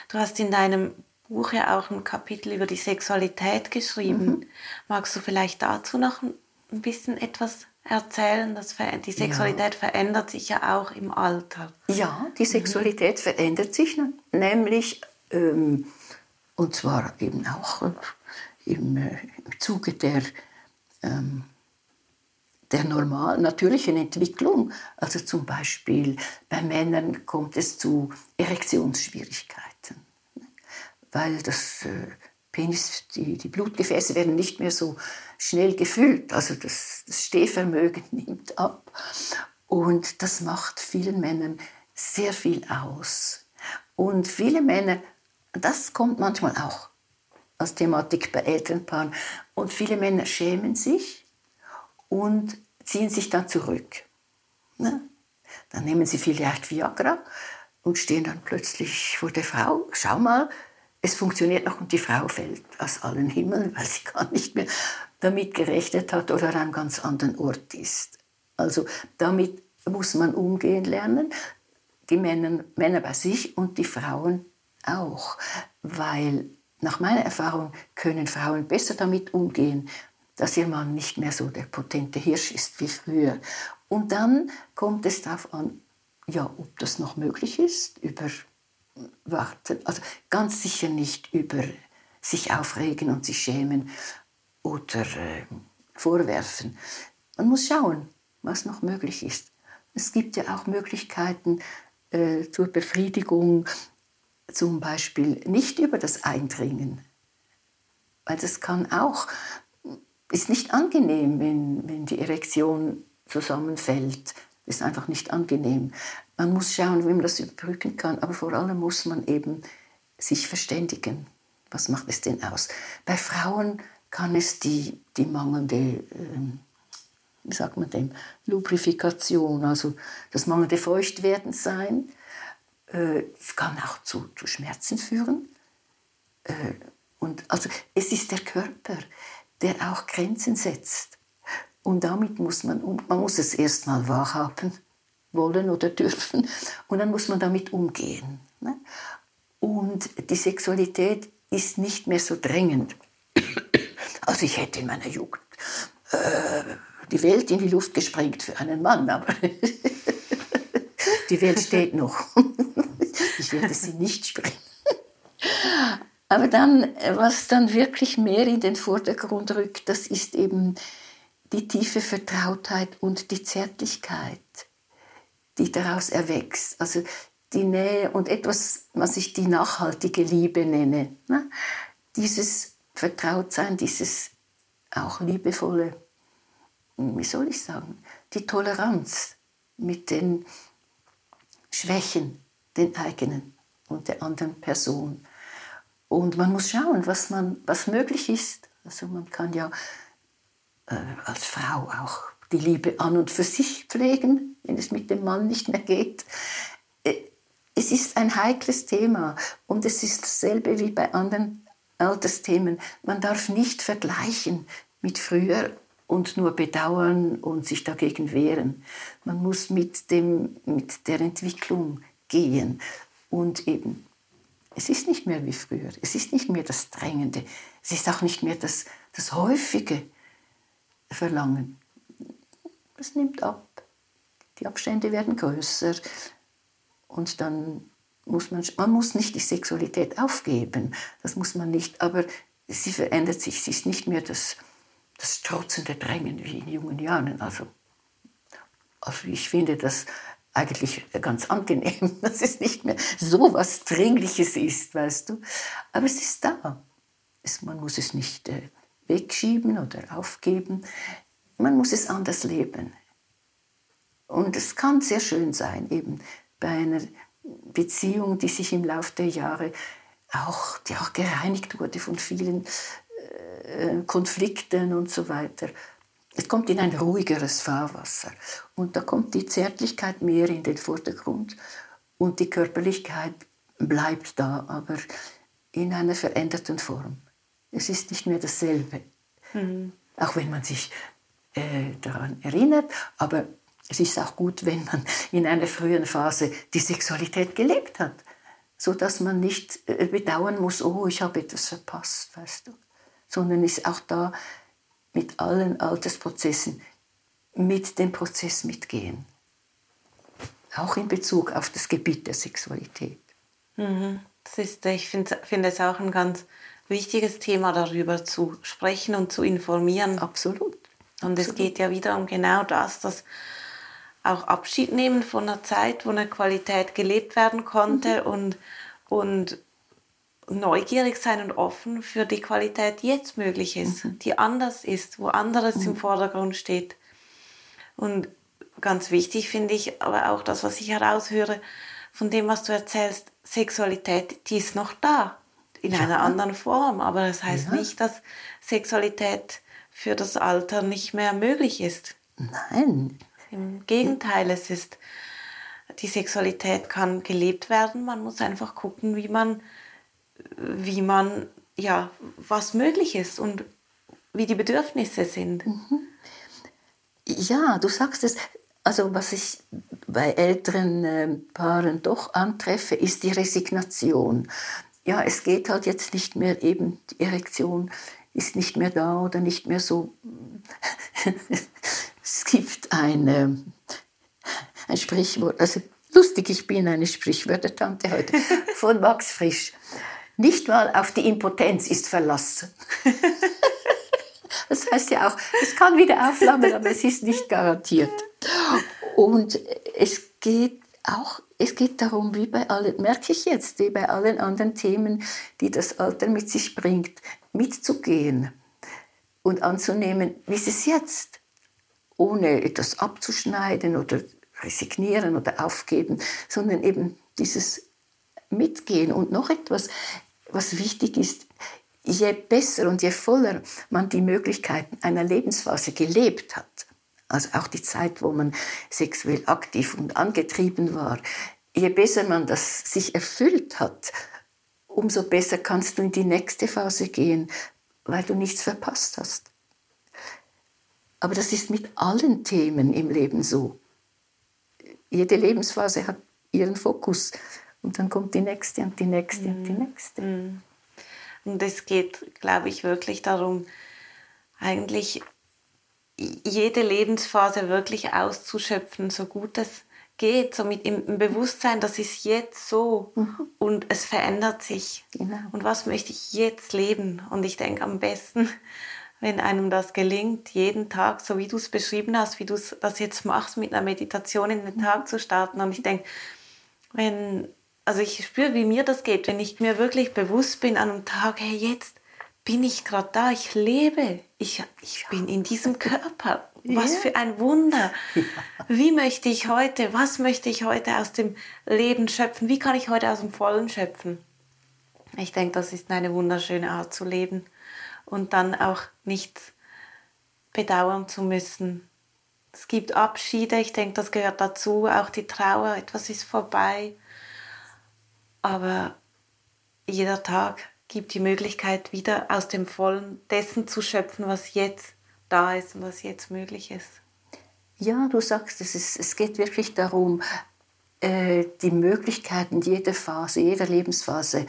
Du hast in deinem Buch ja auch ein Kapitel über die Sexualität geschrieben. Mhm. Magst du vielleicht dazu noch ein bisschen etwas erzählen, dass die Sexualität ja. verändert sich ja auch im Alter. Ja, die Sexualität mhm. verändert sich nämlich, ähm, und zwar eben auch äh, im, äh, im Zuge der, ähm, der normal natürlichen Entwicklung. Also zum Beispiel bei Männern kommt es zu Erektionsschwierigkeiten, weil das äh, Penis, die, die Blutgefäße werden nicht mehr so schnell gefüllt. Also das, das Stehvermögen nimmt ab. Und das macht vielen Männern sehr viel aus. Und viele Männer, das kommt manchmal auch als Thematik bei Elternpaaren, und viele Männer schämen sich und ziehen sich dann zurück. Ne? Dann nehmen sie vielleicht Viagra und stehen dann plötzlich vor der Frau. Schau mal, es funktioniert noch und die Frau fällt aus allen Himmeln, weil sie gar nicht mehr damit gerechnet hat oder an einem ganz anderen Ort ist. Also damit muss man umgehen lernen, die Männer, Männer bei sich und die Frauen auch, weil nach meiner Erfahrung können Frauen besser damit umgehen, dass ihr Mann nicht mehr so der potente Hirsch ist wie früher. Und dann kommt es darauf an, ja, ob das noch möglich ist, über warten. Also ganz sicher nicht über sich aufregen und sich schämen oder äh, vorwerfen. Man muss schauen, was noch möglich ist. Es gibt ja auch Möglichkeiten äh, zur Befriedigung, zum Beispiel nicht über das Eindringen. Weil das kann auch, ist nicht angenehm, wenn, wenn die Erektion zusammenfällt. Ist einfach nicht angenehm. Man muss schauen, wie man das überbrücken kann, aber vor allem muss man eben sich verständigen. Was macht es denn aus? Bei Frauen kann es die, die mangelnde, äh, wie sagt man dem, Lubrifikation, also das mangelnde Feuchtwerden sein. Äh, es kann auch zu, zu Schmerzen führen. Äh, und also es ist der Körper, der auch Grenzen setzt. Und damit muss man, man muss es erstmal wahrhaben wollen oder dürfen. Und dann muss man damit umgehen. Ne? Und die Sexualität ist nicht mehr so drängend. Also ich hätte in meiner Jugend äh, die Welt in die Luft gesprengt für einen Mann, aber die Welt steht noch. ich werde sie nicht sprengen. Aber dann, was dann wirklich mehr in den Vordergrund rückt, das ist eben die tiefe Vertrautheit und die Zärtlichkeit die daraus erwächst. Also die Nähe und etwas, was ich die nachhaltige Liebe nenne. Ne? Dieses Vertrautsein, dieses auch liebevolle, wie soll ich sagen, die Toleranz mit den Schwächen, den eigenen und der anderen Person. Und man muss schauen, was, man, was möglich ist. Also man kann ja äh, als Frau auch die Liebe an und für sich pflegen, wenn es mit dem Mann nicht mehr geht. Äh, es ist ein heikles Thema und es ist dasselbe wie bei anderen Altersthemen. Man darf nicht vergleichen mit früher und nur bedauern und sich dagegen wehren. Man muss mit, dem, mit der Entwicklung gehen und eben, es ist nicht mehr wie früher, es ist nicht mehr das Drängende, es ist auch nicht mehr das, das häufige Verlangen. Es nimmt ab, die Abstände werden größer. Und dann muss man, man muss nicht die Sexualität aufgeben, das muss man nicht, aber sie verändert sich, sie ist nicht mehr das, das strotzende Drängen wie in jungen Jahren. Also, also ich finde das eigentlich ganz angenehm, dass es nicht mehr so was Dringliches ist, weißt du. Aber es ist da. Es, man muss es nicht äh, wegschieben oder aufgeben. Man muss es anders leben. Und es kann sehr schön sein, eben bei einer Beziehung, die sich im Laufe der Jahre auch, die auch gereinigt wurde von vielen äh, Konflikten und so weiter. Es kommt in ein ruhigeres Fahrwasser und da kommt die Zärtlichkeit mehr in den Vordergrund und die Körperlichkeit bleibt da, aber in einer veränderten Form. Es ist nicht mehr dasselbe, mhm. auch wenn man sich äh, daran erinnert, aber es ist auch gut, wenn man in einer frühen Phase die Sexualität gelebt hat, so dass man nicht äh, bedauern muss, oh, ich habe etwas verpasst, weißt du sondern ist auch da mit allen Altersprozessen mit dem Prozess mitgehen. Auch in Bezug auf das Gebiet der Sexualität. Mhm. Das ist, ich finde find es auch ein ganz wichtiges Thema, darüber zu sprechen und zu informieren. Absolut. Und es geht ja wieder um genau das, dass auch Abschied nehmen von einer Zeit, wo eine Qualität gelebt werden konnte mhm. und, und neugierig sein und offen für die Qualität, die jetzt möglich ist, mhm. die anders ist, wo anderes mhm. im Vordergrund steht. Und ganz wichtig finde ich aber auch das, was ich heraushöre von dem, was du erzählst, Sexualität, die ist noch da, in ja. einer anderen Form. Aber das heißt ja. nicht, dass Sexualität für das Alter nicht mehr möglich ist. Nein. Im Gegenteil, es ist, die Sexualität kann gelebt werden. Man muss einfach gucken, wie man wie man, ja, was möglich ist und wie die Bedürfnisse sind. Mhm. Ja, du sagst es. Also was ich bei älteren äh, Paaren doch antreffe, ist die Resignation. Ja, es geht halt jetzt nicht mehr eben, die Erektion ist nicht mehr da oder nicht mehr so. es gibt ein, äh, ein Sprichwort, also lustig, ich bin eine Sprichwörtertante heute, von Max Frisch. Nicht mal auf die Impotenz ist verlassen. das heißt ja auch, es kann wieder aufflammen, aber es ist nicht garantiert. Und es geht auch, es geht darum, wie bei allen, merke ich jetzt, wie bei allen anderen Themen, die das Alter mit sich bringt, mitzugehen und anzunehmen, wie ist es jetzt, ohne etwas abzuschneiden oder resignieren oder aufgeben, sondern eben dieses Mitgehen und noch etwas, was wichtig ist, je besser und je voller man die Möglichkeiten einer Lebensphase gelebt hat, also auch die Zeit, wo man sexuell aktiv und angetrieben war, je besser man das sich erfüllt hat, umso besser kannst du in die nächste Phase gehen, weil du nichts verpasst hast. Aber das ist mit allen Themen im Leben so. Jede Lebensphase hat ihren Fokus. Und dann kommt die nächste und die nächste mm. und die mhm. nächste. Mm. Und es geht, glaube ich, wirklich darum, eigentlich jede Lebensphase wirklich auszuschöpfen, so gut es geht, so mit im Bewusstsein, das ist jetzt so mhm. und es verändert sich. Genau. Und was möchte ich jetzt leben? Und ich denke am besten, wenn einem das gelingt, jeden Tag, so wie du es beschrieben hast, wie du das jetzt machst, mit einer Meditation in den Tag zu starten. Und ich denke, wenn, also ich spüre, wie mir das geht, wenn ich mir wirklich bewusst bin an einem Tag, hey, jetzt bin ich gerade da, ich lebe, ich, ich bin in diesem Körper. Was yeah. für ein Wunder. Ja. Wie möchte ich heute, was möchte ich heute aus dem Leben schöpfen? Wie kann ich heute aus dem Vollen schöpfen? Ich denke, das ist eine wunderschöne Art zu leben und dann auch nichts bedauern zu müssen. Es gibt Abschiede, ich denke, das gehört dazu, auch die Trauer, etwas ist vorbei. Aber jeder Tag gibt die Möglichkeit, wieder aus dem Vollen dessen zu schöpfen, was jetzt da ist und was jetzt möglich ist. Ja, du sagst, es, ist, es geht wirklich darum, äh, die Möglichkeiten jeder Phase, jeder Lebensphase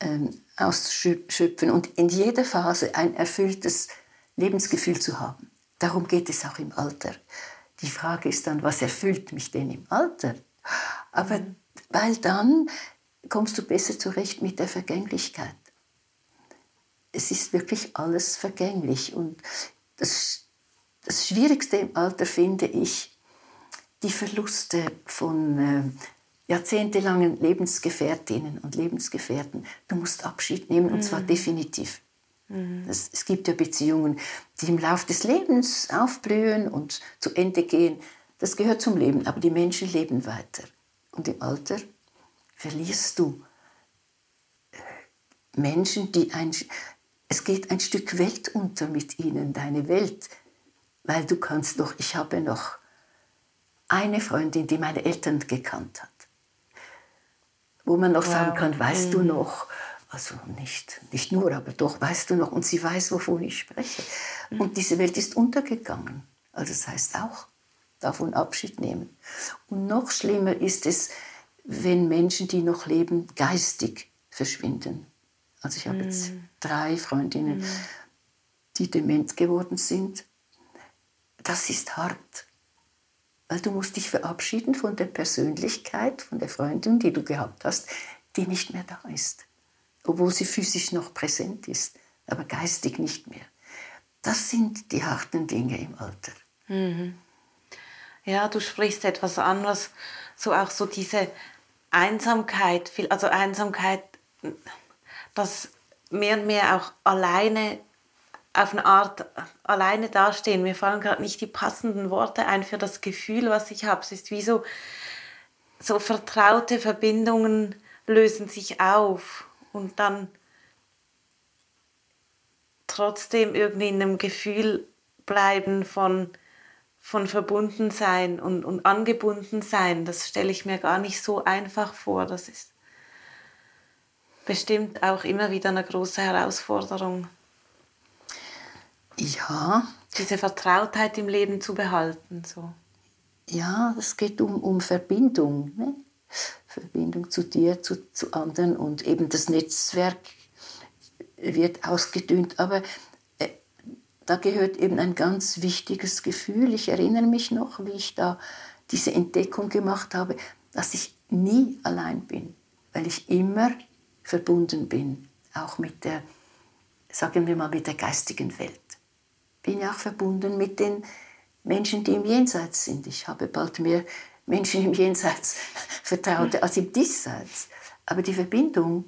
ähm, auszuschöpfen und in jeder Phase ein erfülltes Lebensgefühl zu haben. Darum geht es auch im Alter. Die Frage ist dann, was erfüllt mich denn im Alter? Aber mhm. weil dann kommst du besser zurecht mit der Vergänglichkeit. Es ist wirklich alles vergänglich und das, das Schwierigste im Alter finde ich die Verluste von äh, jahrzehntelangen Lebensgefährtinnen und Lebensgefährten. Du musst Abschied nehmen und zwar mhm. definitiv. Mhm. Das, es gibt ja Beziehungen, die im Laufe des Lebens aufblühen und zu Ende gehen. Das gehört zum Leben, aber die Menschen leben weiter. Und im Alter verlierst du äh, Menschen, die ein, es geht ein Stück Welt unter mit ihnen, deine Welt, weil du kannst noch, ich habe noch eine Freundin, die meine Eltern gekannt hat wo man noch wow. sagen kann, weißt mhm. du noch, also nicht, nicht nur, aber doch, weißt du noch, und sie weiß, wovon ich spreche. Mhm. Und diese Welt ist untergegangen. Also das heißt auch, davon Abschied nehmen. Und noch schlimmer ist es, wenn Menschen, die noch leben, geistig verschwinden. Also ich habe mhm. jetzt drei Freundinnen, mhm. die dement geworden sind. Das ist hart. Weil du musst dich verabschieden von der Persönlichkeit, von der Freundin, die du gehabt hast, die nicht mehr da ist. Obwohl sie physisch noch präsent ist, aber geistig nicht mehr. Das sind die harten Dinge im Alter. Mhm. Ja, du sprichst etwas an, was so auch so diese Einsamkeit, also Einsamkeit, das mehr und mehr auch alleine auf eine Art alleine dastehen. Mir fallen gerade nicht die passenden Worte ein für das Gefühl, was ich habe. Es ist wie so, so vertraute Verbindungen lösen sich auf und dann trotzdem irgendwie in einem Gefühl bleiben von, von Verbundensein und, und Angebundensein. Das stelle ich mir gar nicht so einfach vor. Das ist bestimmt auch immer wieder eine große Herausforderung. Ja. Diese Vertrautheit im Leben zu behalten. So. Ja, es geht um, um Verbindung. Ne? Verbindung zu dir, zu, zu anderen und eben das Netzwerk wird ausgedünnt. Aber da gehört eben ein ganz wichtiges Gefühl. Ich erinnere mich noch, wie ich da diese Entdeckung gemacht habe, dass ich nie allein bin, weil ich immer verbunden bin, auch mit der, sagen wir mal, mit der geistigen Welt bin ja auch verbunden mit den Menschen, die im Jenseits sind. Ich habe bald mehr Menschen im Jenseits vertraut als im Diesseits. Aber die Verbindung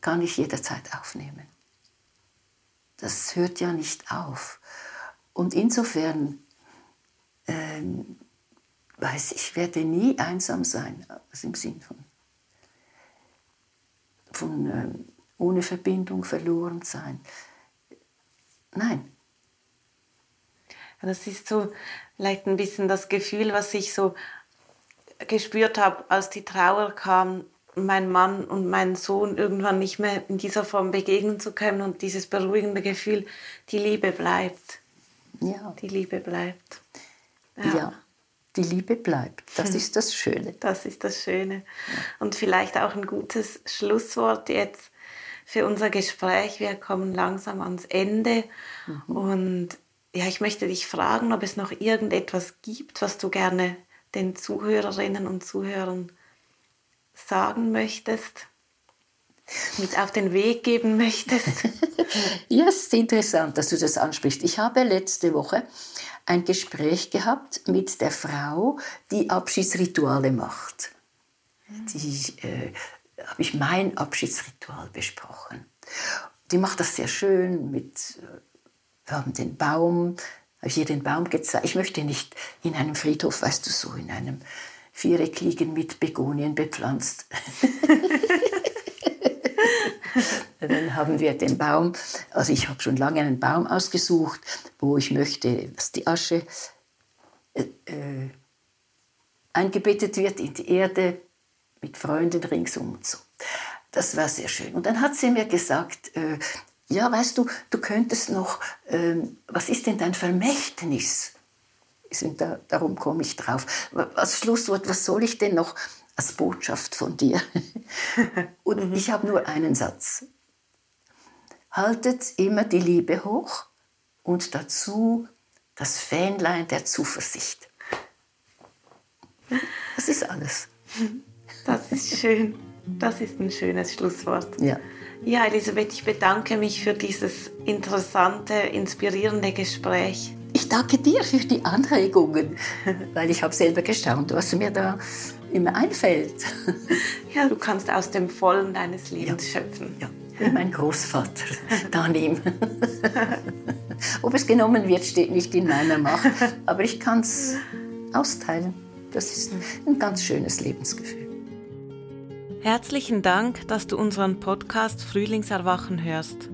kann ich jederzeit aufnehmen. Das hört ja nicht auf. Und insofern ähm, weiß ich, werde nie einsam sein, also im Sinn von, von ähm, ohne Verbindung verloren sein. Nein, das ist so vielleicht ein bisschen das Gefühl, was ich so gespürt habe, als die Trauer kam, mein Mann und mein Sohn irgendwann nicht mehr in dieser Form begegnen zu können und dieses beruhigende Gefühl, die Liebe bleibt. Ja. Die Liebe bleibt. Ja. ja die Liebe bleibt. Das ist das Schöne. Das ist das Schöne. Und vielleicht auch ein gutes Schlusswort jetzt für unser Gespräch. Wir kommen langsam ans Ende mhm. und ja, ich möchte dich fragen, ob es noch irgendetwas gibt, was du gerne den Zuhörerinnen und Zuhörern sagen möchtest, mit auf den Weg geben möchtest. ja, es ist interessant, dass du das ansprichst. Ich habe letzte Woche ein Gespräch gehabt mit der Frau, die Abschiedsrituale macht. die äh, habe ich mein Abschiedsritual besprochen. Die macht das sehr schön mit, äh, wir haben den Baum, habe ich ihr den Baum gezeigt. Ich möchte nicht in einem Friedhof, weißt du, so in einem Viereck liegen mit Begonien bepflanzt. Dann haben wir den Baum, also ich habe schon lange einen Baum ausgesucht, wo ich möchte, dass die Asche äh, äh, eingebettet wird in die Erde mit Freunden ringsum und so. Das war sehr schön. Und dann hat sie mir gesagt, äh, ja, weißt du, du könntest noch, äh, was ist denn dein Vermächtnis? Da, darum komme ich drauf. Als Schlusswort, was soll ich denn noch als Botschaft von dir? und ich habe nur einen Satz. Haltet immer die Liebe hoch und dazu das Fähnlein der Zuversicht. Das ist alles. Das ist schön. Das ist ein schönes Schlusswort. Ja. Ja, Elisabeth, ich bedanke mich für dieses interessante, inspirierende Gespräch. Ich danke dir für die Anregungen, weil ich habe selber gestaunt, was mir da immer einfällt. Ja, du kannst aus dem Vollen deines Lebens ja. schöpfen. Ja, wie mein Großvater, Danim. Ob es genommen wird, steht nicht in meiner Macht, aber ich kann es austeilen. Das ist ein ganz schönes Lebensgefühl. Herzlichen Dank, dass du unseren Podcast Frühlingserwachen hörst.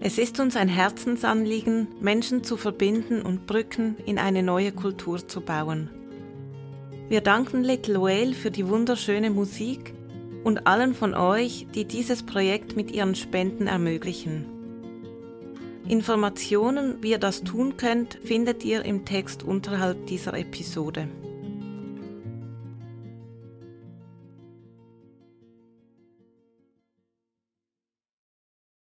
Es ist uns ein Herzensanliegen, Menschen zu verbinden und Brücken in eine neue Kultur zu bauen. Wir danken Little Whale für die wunderschöne Musik und allen von euch, die dieses Projekt mit ihren Spenden ermöglichen. Informationen, wie ihr das tun könnt, findet ihr im Text unterhalb dieser Episode.